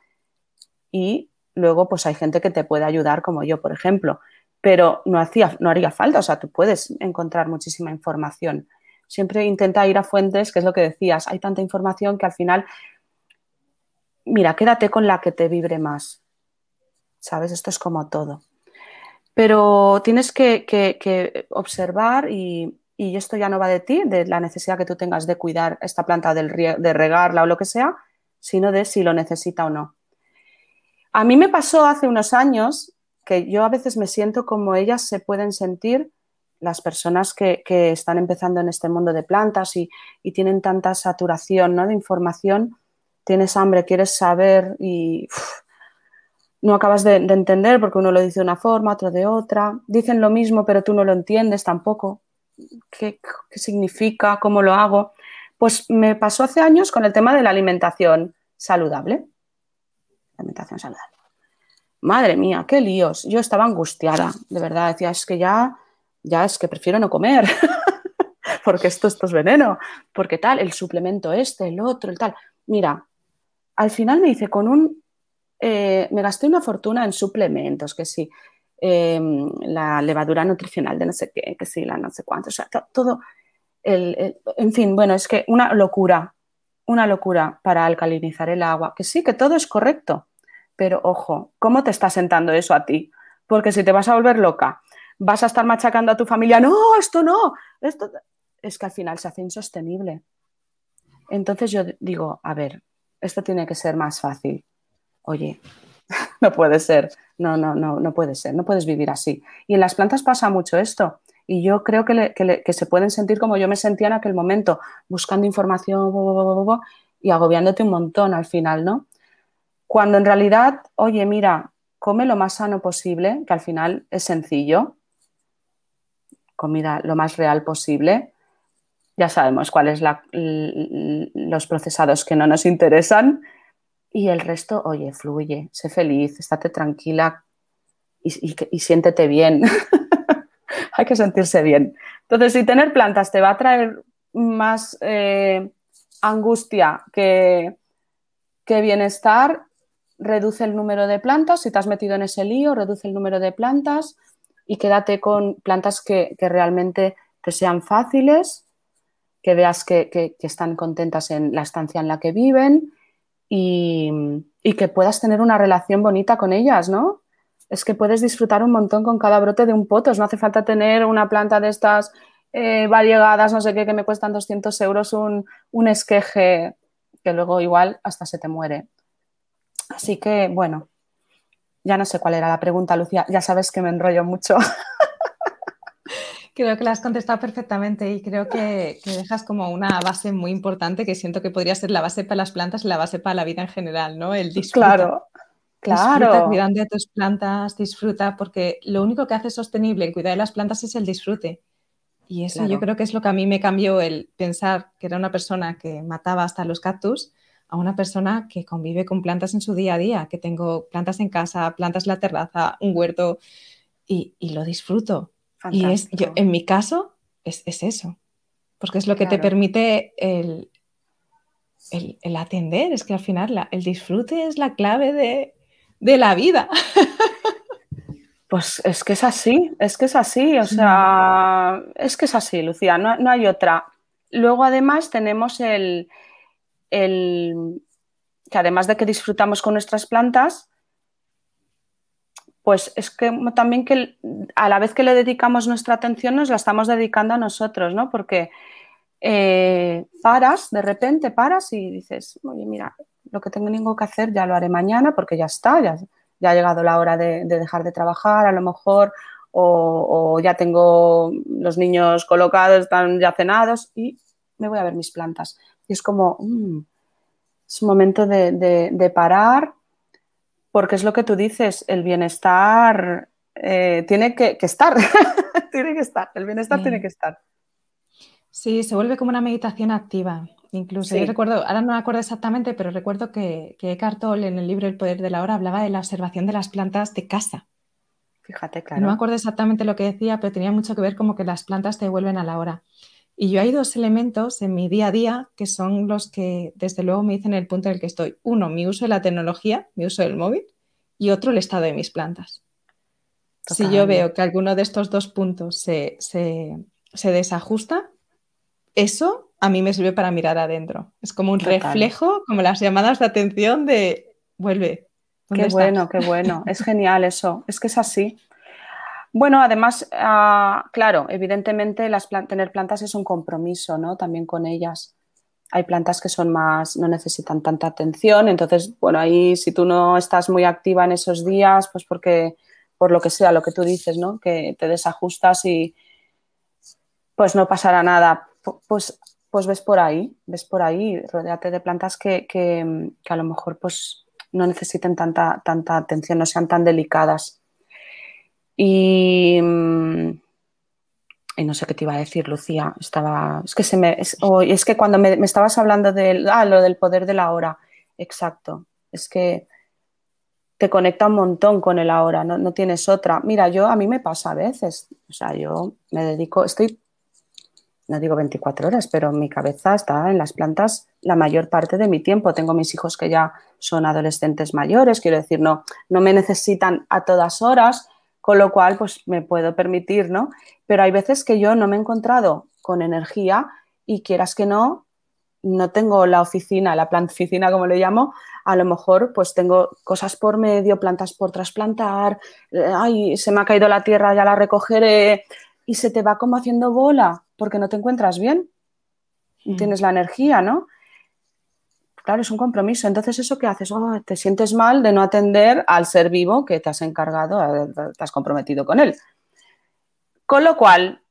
y luego pues hay gente que te puede ayudar, como yo, por ejemplo, pero no, hacía, no haría falta, o sea, tú puedes encontrar muchísima información. Siempre intenta ir a fuentes, que es lo que decías, hay tanta información que al final mira, quédate con la que te vibre más. ¿Sabes? Esto es como todo. Pero tienes que, observar y, esto ya no va de ti, de la necesidad que tú tengas de cuidar esta planta, de regarla o lo que sea, sino de si lo necesita o no. A mí me pasó hace unos años que yo a veces me siento como ellas se pueden sentir las personas que, están empezando en este mundo de plantas y, tienen tanta saturación ¿no? de información tienes hambre, quieres saber y no acabas de, entender porque uno lo dice de una forma, otro de otra. Dicen lo mismo, pero tú no lo entiendes tampoco. ¿Qué, significa? ¿Cómo lo hago? Pues me pasó hace años con el tema de la alimentación saludable. Alimentación saludable. Madre mía, qué líos. Yo estaba angustiada, de verdad. Decía, es que ya, ya es que prefiero no comer. (laughs) porque esto, esto es veneno. Porque tal, el suplemento este, el otro, el tal. Mira, al final me hice con un, eh, me gasté una fortuna en suplementos, que sí, em, la levadura nutricional de no sé qué, que sí, la no sé cuánto, o sea, todo, el, en fin, bueno, es que una locura, una locura para alcalinizar el agua, que sí, que todo es correcto, pero ojo, ¿cómo te está sentando eso a ti? Porque si te vas a volver loca, vas a estar machacando a tu familia, no, esto no, esto es que al final se hace insostenible. Entonces yo digo, a ver, esto tiene que ser más fácil. Oye, no puede ser, no, no, no, no puede ser, no puedes vivir así. Y en las plantas pasa mucho esto. Y yo creo que, se pueden sentir como yo me sentía en aquel momento, buscando información y agobiándote un montón al final, ¿no? Cuando en realidad, oye, mira, come lo más sano posible, que al final es sencillo, comida lo más real posible, ya sabemos cuáles son los procesados que no nos interesan y el resto, oye, fluye, sé feliz, estate tranquila y, siéntete bien. (laughs) Hay que sentirse bien. Entonces, si tener plantas te va a traer más eh, angustia que, bienestar, reduce el número de plantas. Si te has metido en ese lío, reduce el número de plantas y quédate con plantas que, que realmente te sean fáciles que veas que, están contentas en la estancia en la que viven y, que puedas tener una relación bonita con ellas, ¿no? Es que puedes disfrutar un montón con cada brote de un potos, no hace falta tener una planta de estas eh, variegadas, no sé qué, que me cuestan 200 euros un, un esqueje que luego igual hasta se te muere. Así que, bueno, ya no sé cuál era la pregunta, Lucía, ya sabes que me enrollo mucho. (laughs) Creo que la has contestado perfectamente y creo que, dejas como una base muy importante que siento que podría ser la base para las plantas y la base para la vida en general, ¿no? El disfruta. Claro, claro. Disfruta cuidando de tus plantas, disfruta, porque lo único que hace sostenible el cuidar de las plantas es el disfrute. Y eso yo creo que es lo que a mí me cambió el pensar que era una persona que mataba hasta los cactus a una persona que convive con plantas en su día a día, que tengo plantas en casa, plantas en la terraza, un huerto y, y lo disfruto. Y es, yo, en mi caso, es, eso, porque es lo que te permite el, el, atender, es que al final el disfrute es la clave de, la vida. (laughs) Pues es que es así, es que es así, o sea, es que es así, Lucía, no, hay otra. Luego además tenemos el, que además de que disfrutamos con nuestras plantas, pues es que también que a la vez que le dedicamos nuestra atención nos la estamos dedicando a nosotros, ¿no? Porque eh, paras, de repente paras y dices, oye, mira, lo que tengo que hacer ya lo haré mañana porque ya está, ya, ha llegado la hora de, dejar de trabajar a lo mejor, o, ya tengo los niños colocados, están ya cenados y me voy a ver mis plantas. Y es como, mm, es un momento de, parar, porque es lo que tú dices, el bienestar eh, tiene que, estar, (laughs) tiene que estar, el bienestar tiene que estar. Sí, se vuelve como una meditación activa. Incluso yo recuerdo, ahora no me acuerdo exactamente, pero recuerdo que, que Eckhart Tolle en el libro El poder de la hora hablaba de la observación de las plantas de casa. Fíjate, claro. No me acuerdo exactamente lo que decía, pero tenía mucho que ver como que las plantas te vuelven a la hora. Y yo hay dos elementos en mi día a día que son los que desde luego me dicen el punto en el que estoy. Uno, mi uso de la tecnología, mi uso del móvil, y otro, el estado de mis plantas. Si yo veo que alguno de estos dos puntos se, se desajusta, eso a mí me sirve para mirar adentro. Es como un reflejo, como las llamadas de atención de vuelve. Qué bueno, qué bueno. Es genial eso. Es que es así. Bueno, además, ah, claro, evidentemente las tener plantas es un compromiso, ¿no? También con ellas. Hay plantas que son más, no necesitan tanta atención, entonces, bueno, ahí si tú no estás muy activa en esos días, pues porque, por lo que sea, lo que tú dices, ¿no? Que te desajustas y pues no pasará nada. Pues pues ves por ahí, ves por ahí, rodeate de plantas que, a lo mejor pues no necesiten tanta, tanta atención, no sean tan delicadas. Y, mm, y, no sé qué te iba a decir, Lucía. Estaba. Es que se me. Es, es que cuando me, estabas hablando del. Ah, lo del poder de la hora. Exacto. Es que te conecta un montón con el ahora, no, no, tienes otra. Mira, yo a mí me pasa a veces. O sea, yo me dedico. Estoy no digo 24 horas, pero mi cabeza está en las plantas la mayor parte de mi tiempo. Tengo mis hijos que ya son adolescentes mayores, quiero decir, no, no me necesitan a todas horas, con lo cual pues me puedo permitir, ¿no? Pero hay veces que yo no me he encontrado con energía y quieras que no, no tengo la oficina, la planta oficina como le llamo, a lo mejor pues tengo cosas por medio, plantas por trasplantar, eh, ay, se me ha caído la tierra, ya la recogeré y se te va como haciendo bola porque no te encuentras bien, mm. tienes la energía, ¿no? Claro, es un compromiso. Entonces, ¿eso qué haces? Oh, te sientes mal de no atender al ser vivo que te has encargado, eh, te has comprometido con él. Con lo cual,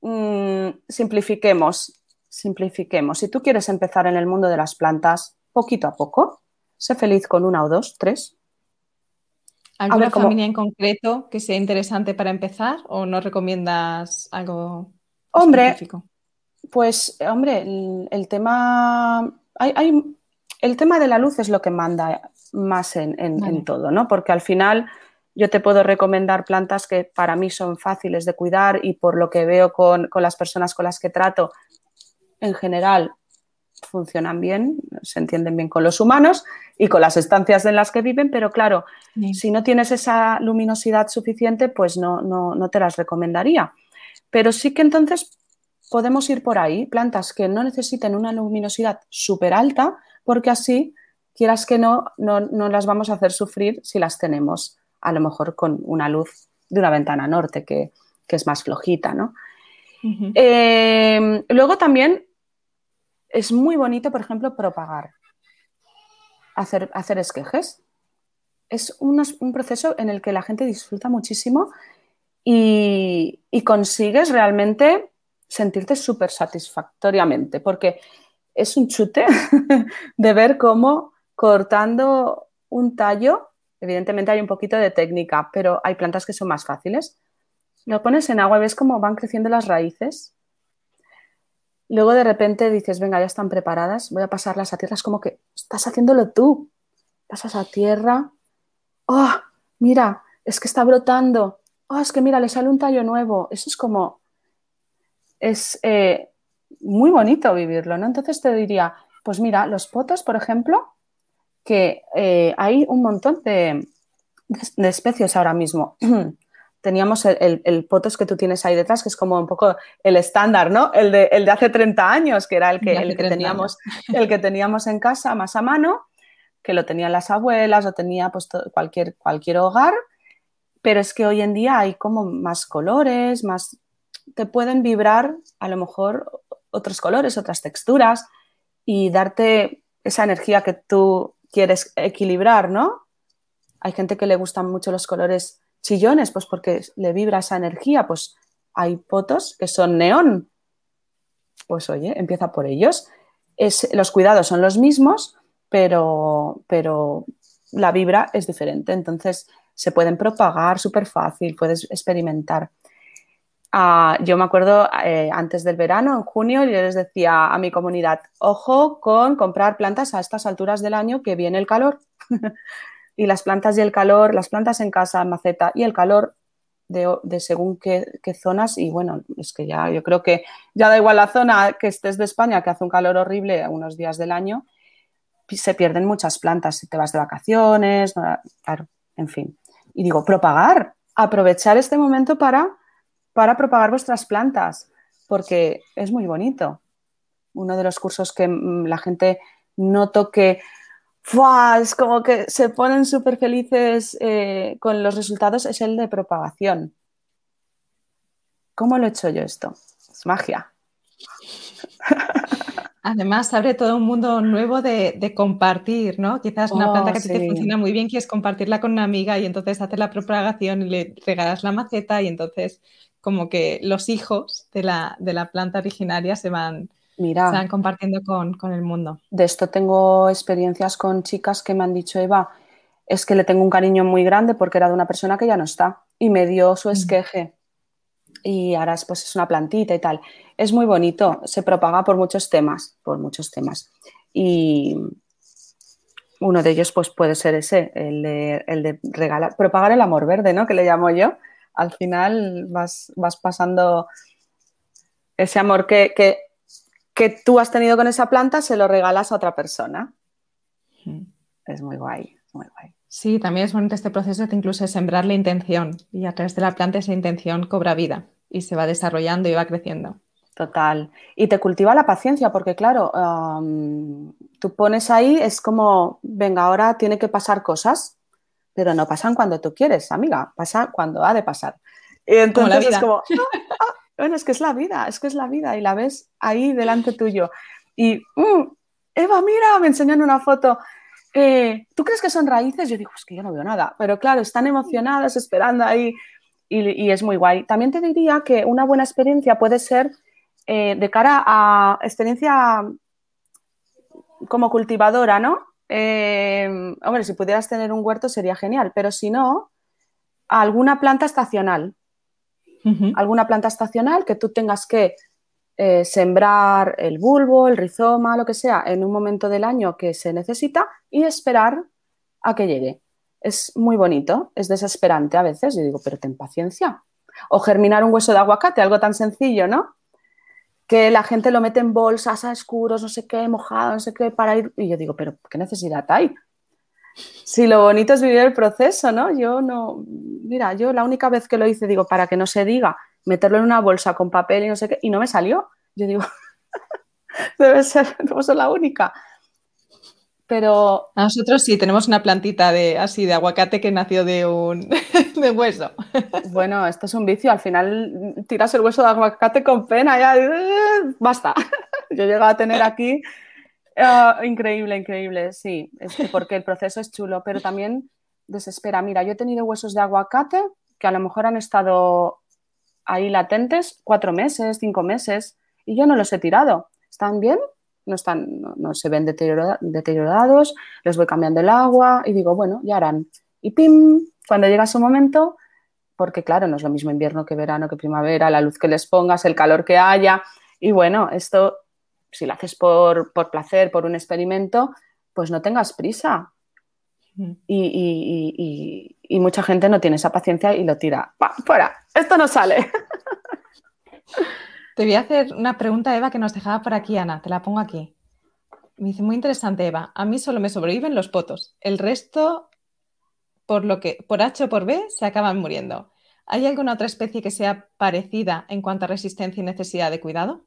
mm, simplifiquemos, simplifiquemos. Si tú quieres empezar en el mundo de las plantas poquito a poco, sé feliz con una o dos, tres. ¿Alguna familia en concreto que sea interesante para empezar o no recomiendas algo Hombre, pues, hombre, el, tema. Hay, el tema de la luz es lo que manda más en, todo, ¿no? Porque al final yo te puedo recomendar plantas que para mí son fáciles de cuidar y por lo que veo con, las personas con las que trato, en general funcionan bien, se entienden bien con los humanos y con las estancias en las que viven, pero claro, si no tienes esa luminosidad suficiente, pues no, no, no te las recomendaría. Pero sí que entonces podemos ir por ahí, plantas que no necesiten una luminosidad súper alta, porque así, quieras que no, no, las vamos a hacer sufrir si las tenemos a lo mejor con una luz de una ventana norte que, es más flojita, ¿no? Em, luego también es muy bonito, por ejemplo, propagar, hacer, hacer esquejes. Es un proceso en el que la gente disfruta muchísimo y, consigues realmente sentirte súper satisfactoriamente, porque es un chute (laughs) de ver cómo cortando un tallo, evidentemente hay un poquito de técnica, pero hay plantas que son más fáciles. Lo pones en agua y ves cómo van creciendo las raíces. Luego de repente dices, venga, ya están preparadas, voy a pasarlas a tierra. Es como que estás haciéndolo tú. Pasas a tierra. ¡Oh! Mira, es que está brotando. Oh, es que mira, le sale un tallo nuevo. Eso es como, es eh, muy bonito vivirlo, ¿no? Entonces te diría, pues mira, los potos, por ejemplo, que eh, hay un montón de, especies ahora mismo. (clears throat) Teníamos el, potos que tú tienes ahí detrás, que es como un poco el estándar, ¿no? El de, el de hace 30 años, que era el que, el que, teníamos, el que teníamos en casa más a mano. que lo tenían las abuelas, lo tenía pues, cualquier, cualquier hogar, pero es que hoy en día hay como más colores, más te pueden vibrar a lo mejor otros colores, otras texturas y darte esa energía que tú quieres equilibrar, ¿no? Hay gente que le gustan mucho los colores chillones, pues porque le vibra esa energía, pues hay fotos que son neón. Pues oye, empieza por ellos. Es, los cuidados son los mismos, pero, pero la vibra es diferente. Entonces se pueden propagar súper fácil, puedes experimentar. Yo me acuerdo eh, antes del verano, en junio, yo les decía a mi comunidad, ojo con comprar plantas a estas alturas del año que viene el calor. (laughs) y las plantas y el calor, las plantas en casa, en maceta y el calor de, según qué, zonas. Y bueno, es que ya yo creo que ya da igual la zona que estés de España, que hace un calor horrible unos días del año, se pierden muchas plantas si te vas de vacaciones, claro, en fin. Y digo, propagar, aprovechar este momento para, para propagar vuestras plantas, porque es muy bonito. Uno de los cursos que mm, la gente noto que es como que se ponen súper felices eh, con los resultados, es el de propagación. ¿Cómo lo he hecho yo esto? Es magia. (laughs) Además, abre todo un mundo nuevo de, compartir, ¿no? Quizás una oh, planta que te funciona muy bien, quieres compartirla con una amiga y entonces haces la propagación y le regalas la maceta y entonces como que los hijos de la, de la planta originaria se van, Mira, están compartiendo con, el mundo. De esto tengo experiencias con chicas que me han dicho, Eva, es que le tengo un cariño muy grande porque era de una persona que ya no está y me dio su mm. esqueje. Y ahora pues, es una plantita y tal. Es muy bonito, se propaga por muchos temas, por muchos temas. Y uno de ellos pues, puede ser ese, el de, regalar, propagar el amor verde, ¿no? Que le llamo yo. Al final vas, vas pasando ese amor que, que que tú has tenido con esa planta se lo regalas a otra persona. Es muy guay, muy guay. Sí, también es bonito este proceso de incluso sembrar la intención y a través de la planta esa intención cobra vida y se va desarrollando y va creciendo. Total. Y te cultiva la paciencia porque claro, tú pones ahí, es como, venga, ahora tiene que pasar cosas, pero no pasan cuando tú quieres, amiga, pasa cuando ha de pasar. Y entonces es como, ah, ah, bueno, es que es la vida, es que es la vida y la ves ahí delante tuyo. Y, mm, Eva, mira, me enseñan una foto. Eh, ¿Tú crees que son raíces? Yo digo, es que yo no veo nada. Pero claro, están emocionadas, esperando ahí y, es muy guay. También te diría que una buena experiencia puede ser eh, de cara a experiencia como cultivadora, ¿no? Eh, hombre, si pudieras tener un huerto sería genial, pero si no, alguna planta estacional alguna planta estacional que tú tengas que eh, sembrar el bulbo, el rizoma, lo que sea, en un momento del año que se necesita y esperar a que llegue. Es muy bonito, es desesperante a veces. Yo digo, pero ten paciencia. O germinar un hueso de aguacate, algo tan sencillo, ¿no? Que la gente lo mete en bolsas a escuros, no sé qué, mojado, no sé qué, para ir. Y yo digo, pero ¿qué necesidad hay? Sí, lo bonito es vivir el proceso, ¿no? Yo no, mira, yo la única vez que lo hice, digo, para que no se diga, meterlo en una bolsa con papel y no sé qué, y no me salió. Yo digo, (laughs) debe ser, (laughs) no soy la única. Pero... Nosotros sí, tenemos una plantita de así de aguacate que nació de un (laughs) hueso. Bueno, esto es un vicio. Al final tiras el hueso de aguacate con pena, ya basta. (laughs) Yo he llegado a tener aquí Ah, increíble, increíble, sí, porque el proceso es chulo, pero también desespera. Mira, yo he tenido huesos de aguacate que a lo mejor han estado ahí latentes cuatro meses, cinco meses, y yo no los he tirado. ¿Están bien? No, están, no, se ven deteriorados, les voy cambiando el agua y digo, bueno, ya harán. Y pim, cuando llega su momento, porque claro, no es lo mismo invierno que verano, que primavera, la luz que les pongas, el calor que haya, y bueno, esto si lo haces por, placer, por un experimento, pues no tengas prisa. Y, mucha gente no tiene esa paciencia y lo tira. ¡Fuera! Esto no sale. (laughs) Te voy a hacer una pregunta, Eva, que nos dejaba por aquí, Ana. Te la pongo aquí. Me dice, muy interesante, Eva. A mí solo me sobreviven los potos. El resto, por lo que, por H o por B, se acaban muriendo. ¿Hay alguna otra especie que sea parecida en cuanto a resistencia y necesidad de cuidado?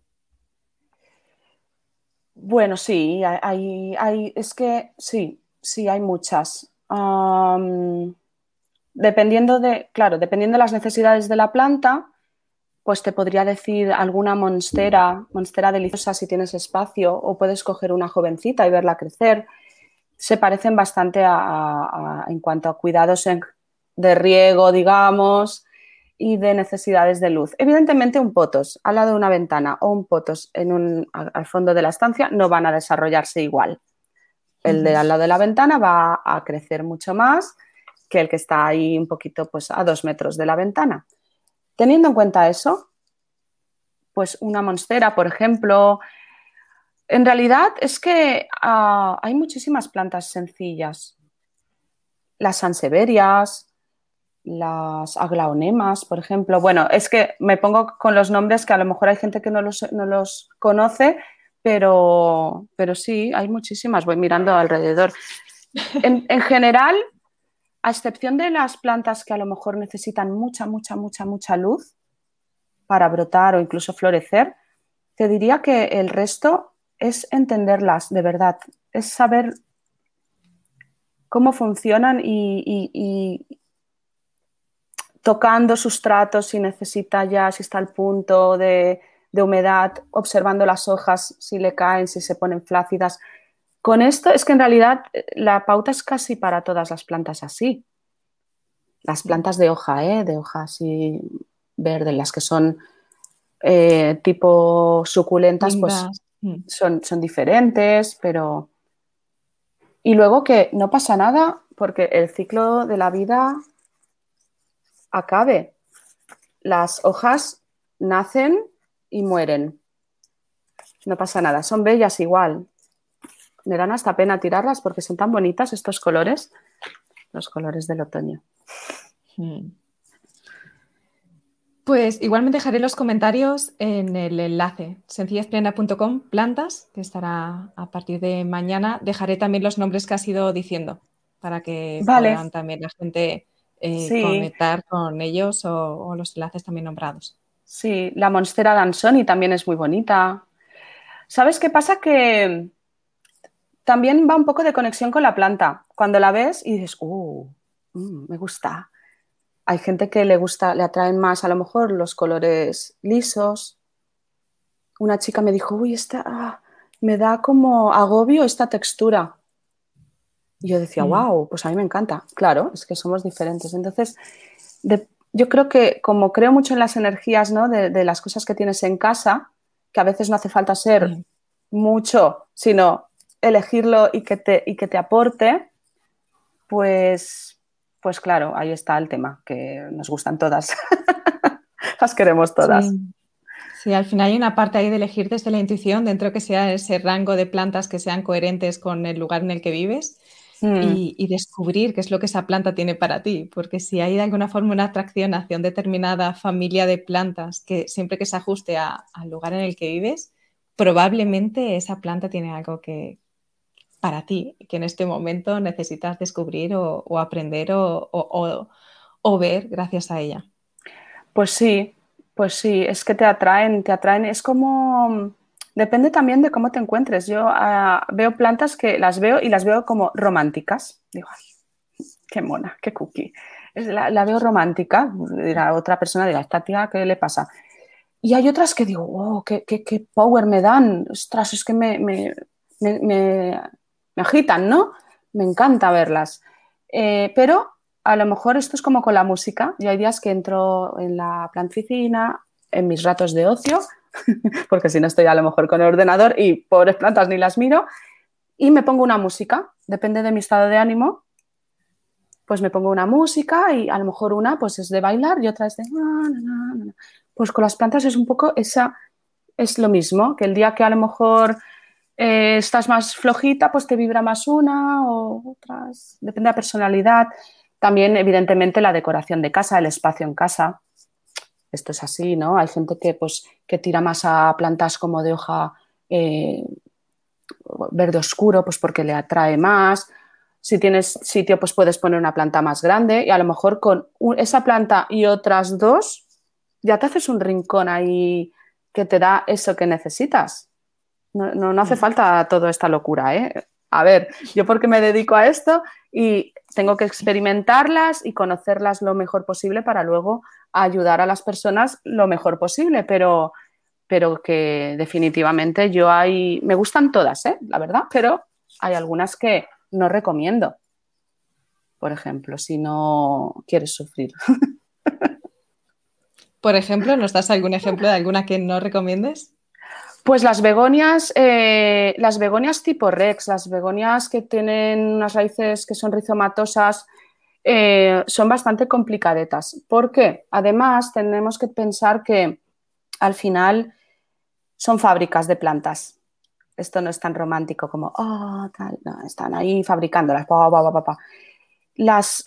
Bueno, sí, hay, hay, es que sí, sí, hay muchas. dependiendo de, claro, dependiendo de las necesidades de la planta, pues te podría decir alguna monstera, monstera deliciosa si tienes espacio, o puedes coger una jovencita y verla crecer. Se parecen bastante en cuanto a cuidados de riego, digamos, y de necesidades de luz. Evidentemente, un potos al lado de una ventana o un potos en un, al fondo de la estancia no van a desarrollarse igual. El de al lado de la ventana va a crecer mucho más que el que está ahí un poquito pues, a dos metros de la ventana. Teniendo en cuenta eso, pues una monstera, por ejemplo, en realidad es que ah, hay muchísimas plantas sencillas. Las sanseverias, las aglaonemas, por ejemplo. Bueno, es que me pongo con los nombres que a lo mejor hay gente que no los, conoce, pero, pero, sí, hay muchísimas. Voy mirando alrededor. En, general, a excepción de las plantas que a lo mejor necesitan mucha, mucha, mucha, mucha luz para brotar o incluso florecer, te diría que el resto es entenderlas de verdad, es saber cómo funcionan y, tocando sustratos si necesita ya, si está al punto de, humedad, observando las hojas, si le caen, si se ponen flácidas. Con esto es que en realidad eh, la pauta es casi para todas las plantas así. Las plantas de hoja, ¿eh? de hoja así verde, las que son eh, tipo suculentas, pues son, son diferentes, pero... Y luego que no pasa nada porque el ciclo de la vida acabe. Las hojas nacen y mueren. No pasa nada, son bellas igual me dan hasta pena tirarlas porque son tan bonitas estos colores, los colores del otoño. Hmm. Pues igualmente dejaré los comentarios en el enlace sencillesplena.com plantas, que estará a partir de mañana. Dejaré también los nombres que has ido diciendo para que puedan también la gente eh, conectar con ellos o, los enlaces también nombrados. Sí, la Monstera Dansoni también es muy bonita. ¿Sabes qué pasa? Que también va un poco de conexión con la planta. Cuando la ves y dices, uh, mm, me gusta. Hay gente que le gusta, le atraen más a lo mejor los colores lisos. Una chica me dijo, uy, esta ah, me da como agobio esta textura. Y yo decía, wow, mm. pues a mí me encanta. Claro, es que somos diferentes. Entonces, yo creo que como creo mucho en las energías ¿no? de, las cosas que tienes en casa, que a veces no hace falta ser mucho, sino elegirlo y que te, y que te aporte, pues, pues claro, ahí está el tema, que nos gustan todas. (laughs) Las queremos todas. Sí. al final hay una parte ahí de elegir desde la intuición, dentro que sea ese rango de plantas que sean coherentes con el lugar en el que vives. Mm. Y, descubrir qué es lo que esa planta tiene para ti, porque si hay de alguna forma una atracción hacia una determinada familia de plantas que siempre que se ajuste al lugar en el que vives, probablemente esa planta tiene algo que, para ti, que en este momento necesitas descubrir o, aprender o, ver gracias a ella. Pues sí, pues sí, es que te atraen, te atraen, es como, depende también de cómo te encuentres. Yo ah, veo plantas que las veo y las veo como románticas. Digo, ay, qué mona, qué cookie. La, veo romántica, dirá otra persona dirá, esta tía, ¿qué le pasa? Y hay otras que digo, oh, qué, power me dan, ostras, es que me agitan, ¿no? Me encanta verlas. Eh, pero a lo mejor esto es como con la música. Yo hay días que entro en la planticina, en mis ratos de ocio, (laughs) porque si no estoy a lo mejor con el ordenador y pobres plantas ni las miro, y me pongo una música. Depende de mi estado de ánimo, pues me pongo una música y a lo mejor una pues es de bailar y otra es de... Pues con las plantas es un poco esa, es lo mismo, que el día que a lo mejor eh, estás más flojita, pues te vibra más una o otras, depende de la personalidad. También, evidentemente, la decoración de casa, el espacio en casa. Esto es así, ¿no? Hay gente que, pues, que tira más a plantas como de hoja eh, verde oscuro, pues porque le atrae más. Si tienes sitio, pues puedes poner una planta más grande y a lo mejor con esa planta y otras dos, ya te haces un rincón ahí que te da eso que necesitas. No, no, hace mm. falta toda esta locura, ¿eh? a ver, yo porque me dedico a esto y tengo que experimentarlas y conocerlas lo mejor posible para luego ayudar a las personas lo mejor posible, pero, pero que definitivamente yo hay, me gustan todas, ¿eh? la verdad, pero hay algunas que no recomiendo, por ejemplo, si no quieres sufrir. (laughs) Por ejemplo, ¿nos das algún ejemplo de alguna que no recomiendes? Pues las begonias, eh, las begonias tipo Rex, las begonias que tienen unas raíces que son rizomatosas, eh, son bastante complicadetas. ¿Por qué? Además, tenemos que pensar que al final son fábricas de plantas. Esto no es tan romántico como, oh, tal, no, están ahí fabricándolas. Las,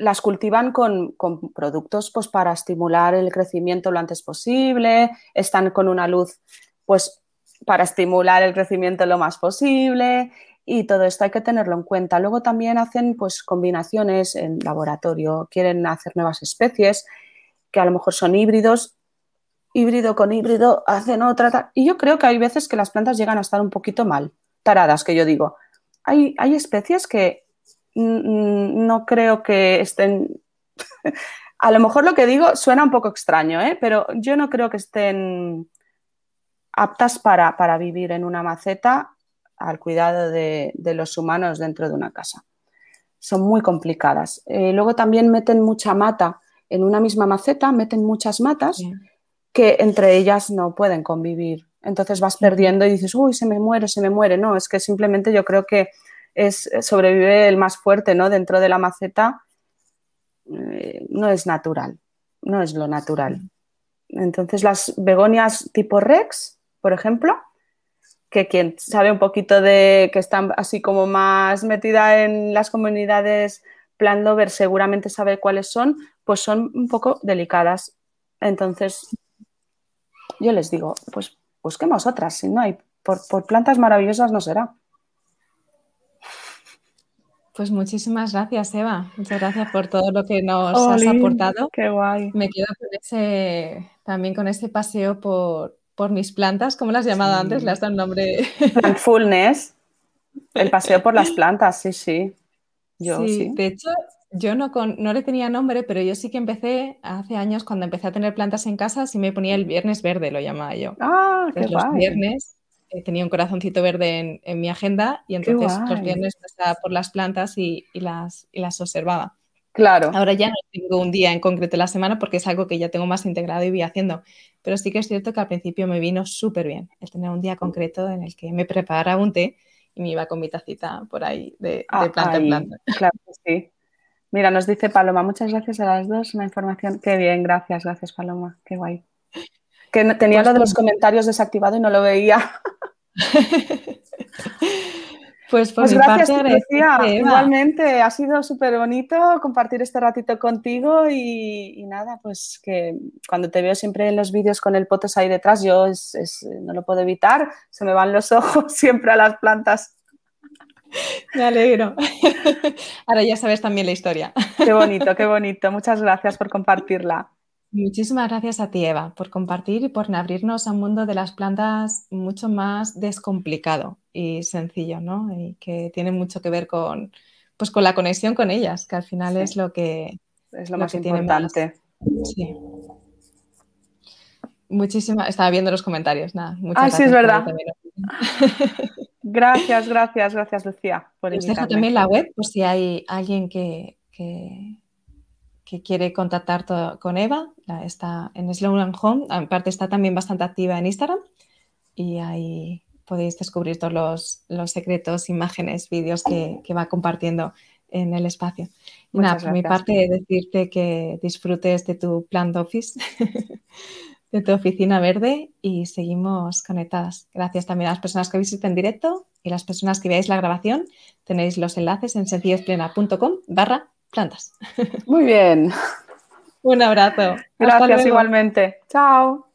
las cultivan con, productos pues, para estimular el crecimiento lo antes posible, están con una luz pues, para estimular el crecimiento lo más posible y todo esto hay que tenerlo en cuenta. Luego también hacen pues, combinaciones en laboratorio, quieren hacer nuevas especies que a lo mejor son híbridos, híbrido con híbrido, hacen otra. Y yo creo que hay veces que las plantas llegan a estar un poquito mal, taradas, que yo digo. Hay, hay especies que no creo que estén... (laughs) A lo mejor lo que digo suena un poco extraño, ¿eh? pero yo no creo que estén aptas para, vivir en una maceta al cuidado de, los humanos dentro de una casa. Son muy complicadas. Eh, luego también meten mucha mata en una misma maceta, meten muchas matas que entre ellas no pueden convivir. Entonces vas perdiendo y dices, uy, se me muere, se me muere. No, es que simplemente yo creo que es, sobrevive el más fuerte, ¿no? Dentro de la maceta eh, no es natural, no es lo natural. Entonces las begonias tipo Rex, por ejemplo, que quien sabe un poquito de que están así como más metida en las comunidades plan lover seguramente sabe cuáles son, pues son un poco delicadas. Entonces, yo les digo, pues busquemos otras, si no hay, por plantas maravillosas no será. Pues muchísimas gracias, Eva. Muchas gracias por todo lo que nos has aportado. Qué guay. Me quedo con ese, también con ese paseo por, mis plantas. ¿Cómo las has llamado antes? Le has dado un nombre. Plantfulness. El paseo por las (laughs) plantas, sí, sí. Yo, sí, de hecho, yo no, no le tenía nombre, pero yo sí que empecé hace años, cuando empecé a tener plantas en casa, sí me ponía el viernes verde, lo llamaba yo. Ah, qué Los viernes tenía un corazoncito verde en, mi agenda y entonces los viernes pasaba por las plantas y, las, las observaba. Claro. Ahora ya no tengo un día en concreto la semana porque es algo que ya tengo más integrado y voy haciendo. Pero sí que es cierto que al principio me vino súper bien el tener un día concreto en el que me preparaba un té y me iba con mi tacita por ahí de, ah, planta en planta. Claro sí. Mira, nos dice Paloma, muchas gracias a las dos, una información. Qué bien, gracias, gracias Paloma, qué guay. Que tenía pues lo de los comentarios desactivado y no lo veía. (laughs) Pues por pues gracias, parte, Igualmente, ha sido súper bonito compartir este ratito contigo y, nada, pues que cuando te veo siempre en los vídeos con el potes ahí detrás, yo no lo puedo evitar, se me van los (laughs) ojos siempre a las plantas. Me alegro. (laughs) Ahora ya sabes también la historia. Qué bonito, qué bonito. Muchas gracias por compartirla. Muchísimas gracias a ti, Eva, por compartir y por abrirnos a un mundo de las plantas mucho más descomplicado y sencillo, ¿no? Y que tiene mucho que ver con, pues, con la conexión con ellas, que al final es lo que es lo, más importante. Sí. Muchísimas, estaba viendo los comentarios, nada. Muchas sí, es verdad. (laughs) (laughs) gracias, gracias, gracias, Lucía. Por Les dejo también la web por si hay alguien que que quiere contactar con Eva, está en Sloan Home, aparte está también bastante activa en Instagram y ahí podéis descubrir todos los, secretos, imágenes, vídeos que, va compartiendo en el espacio. Y nada, por mi parte, decirte que disfrutes de tu plan de office, (laughs) de tu oficina verde y seguimos conectadas. Gracias también a las personas que visiten en directo y las personas que veáis la grabación. Tenéis los enlaces en sencillosplena.com barra plantas. Muy bien. (laughs) Un abrazo. Gracias igualmente. Chao.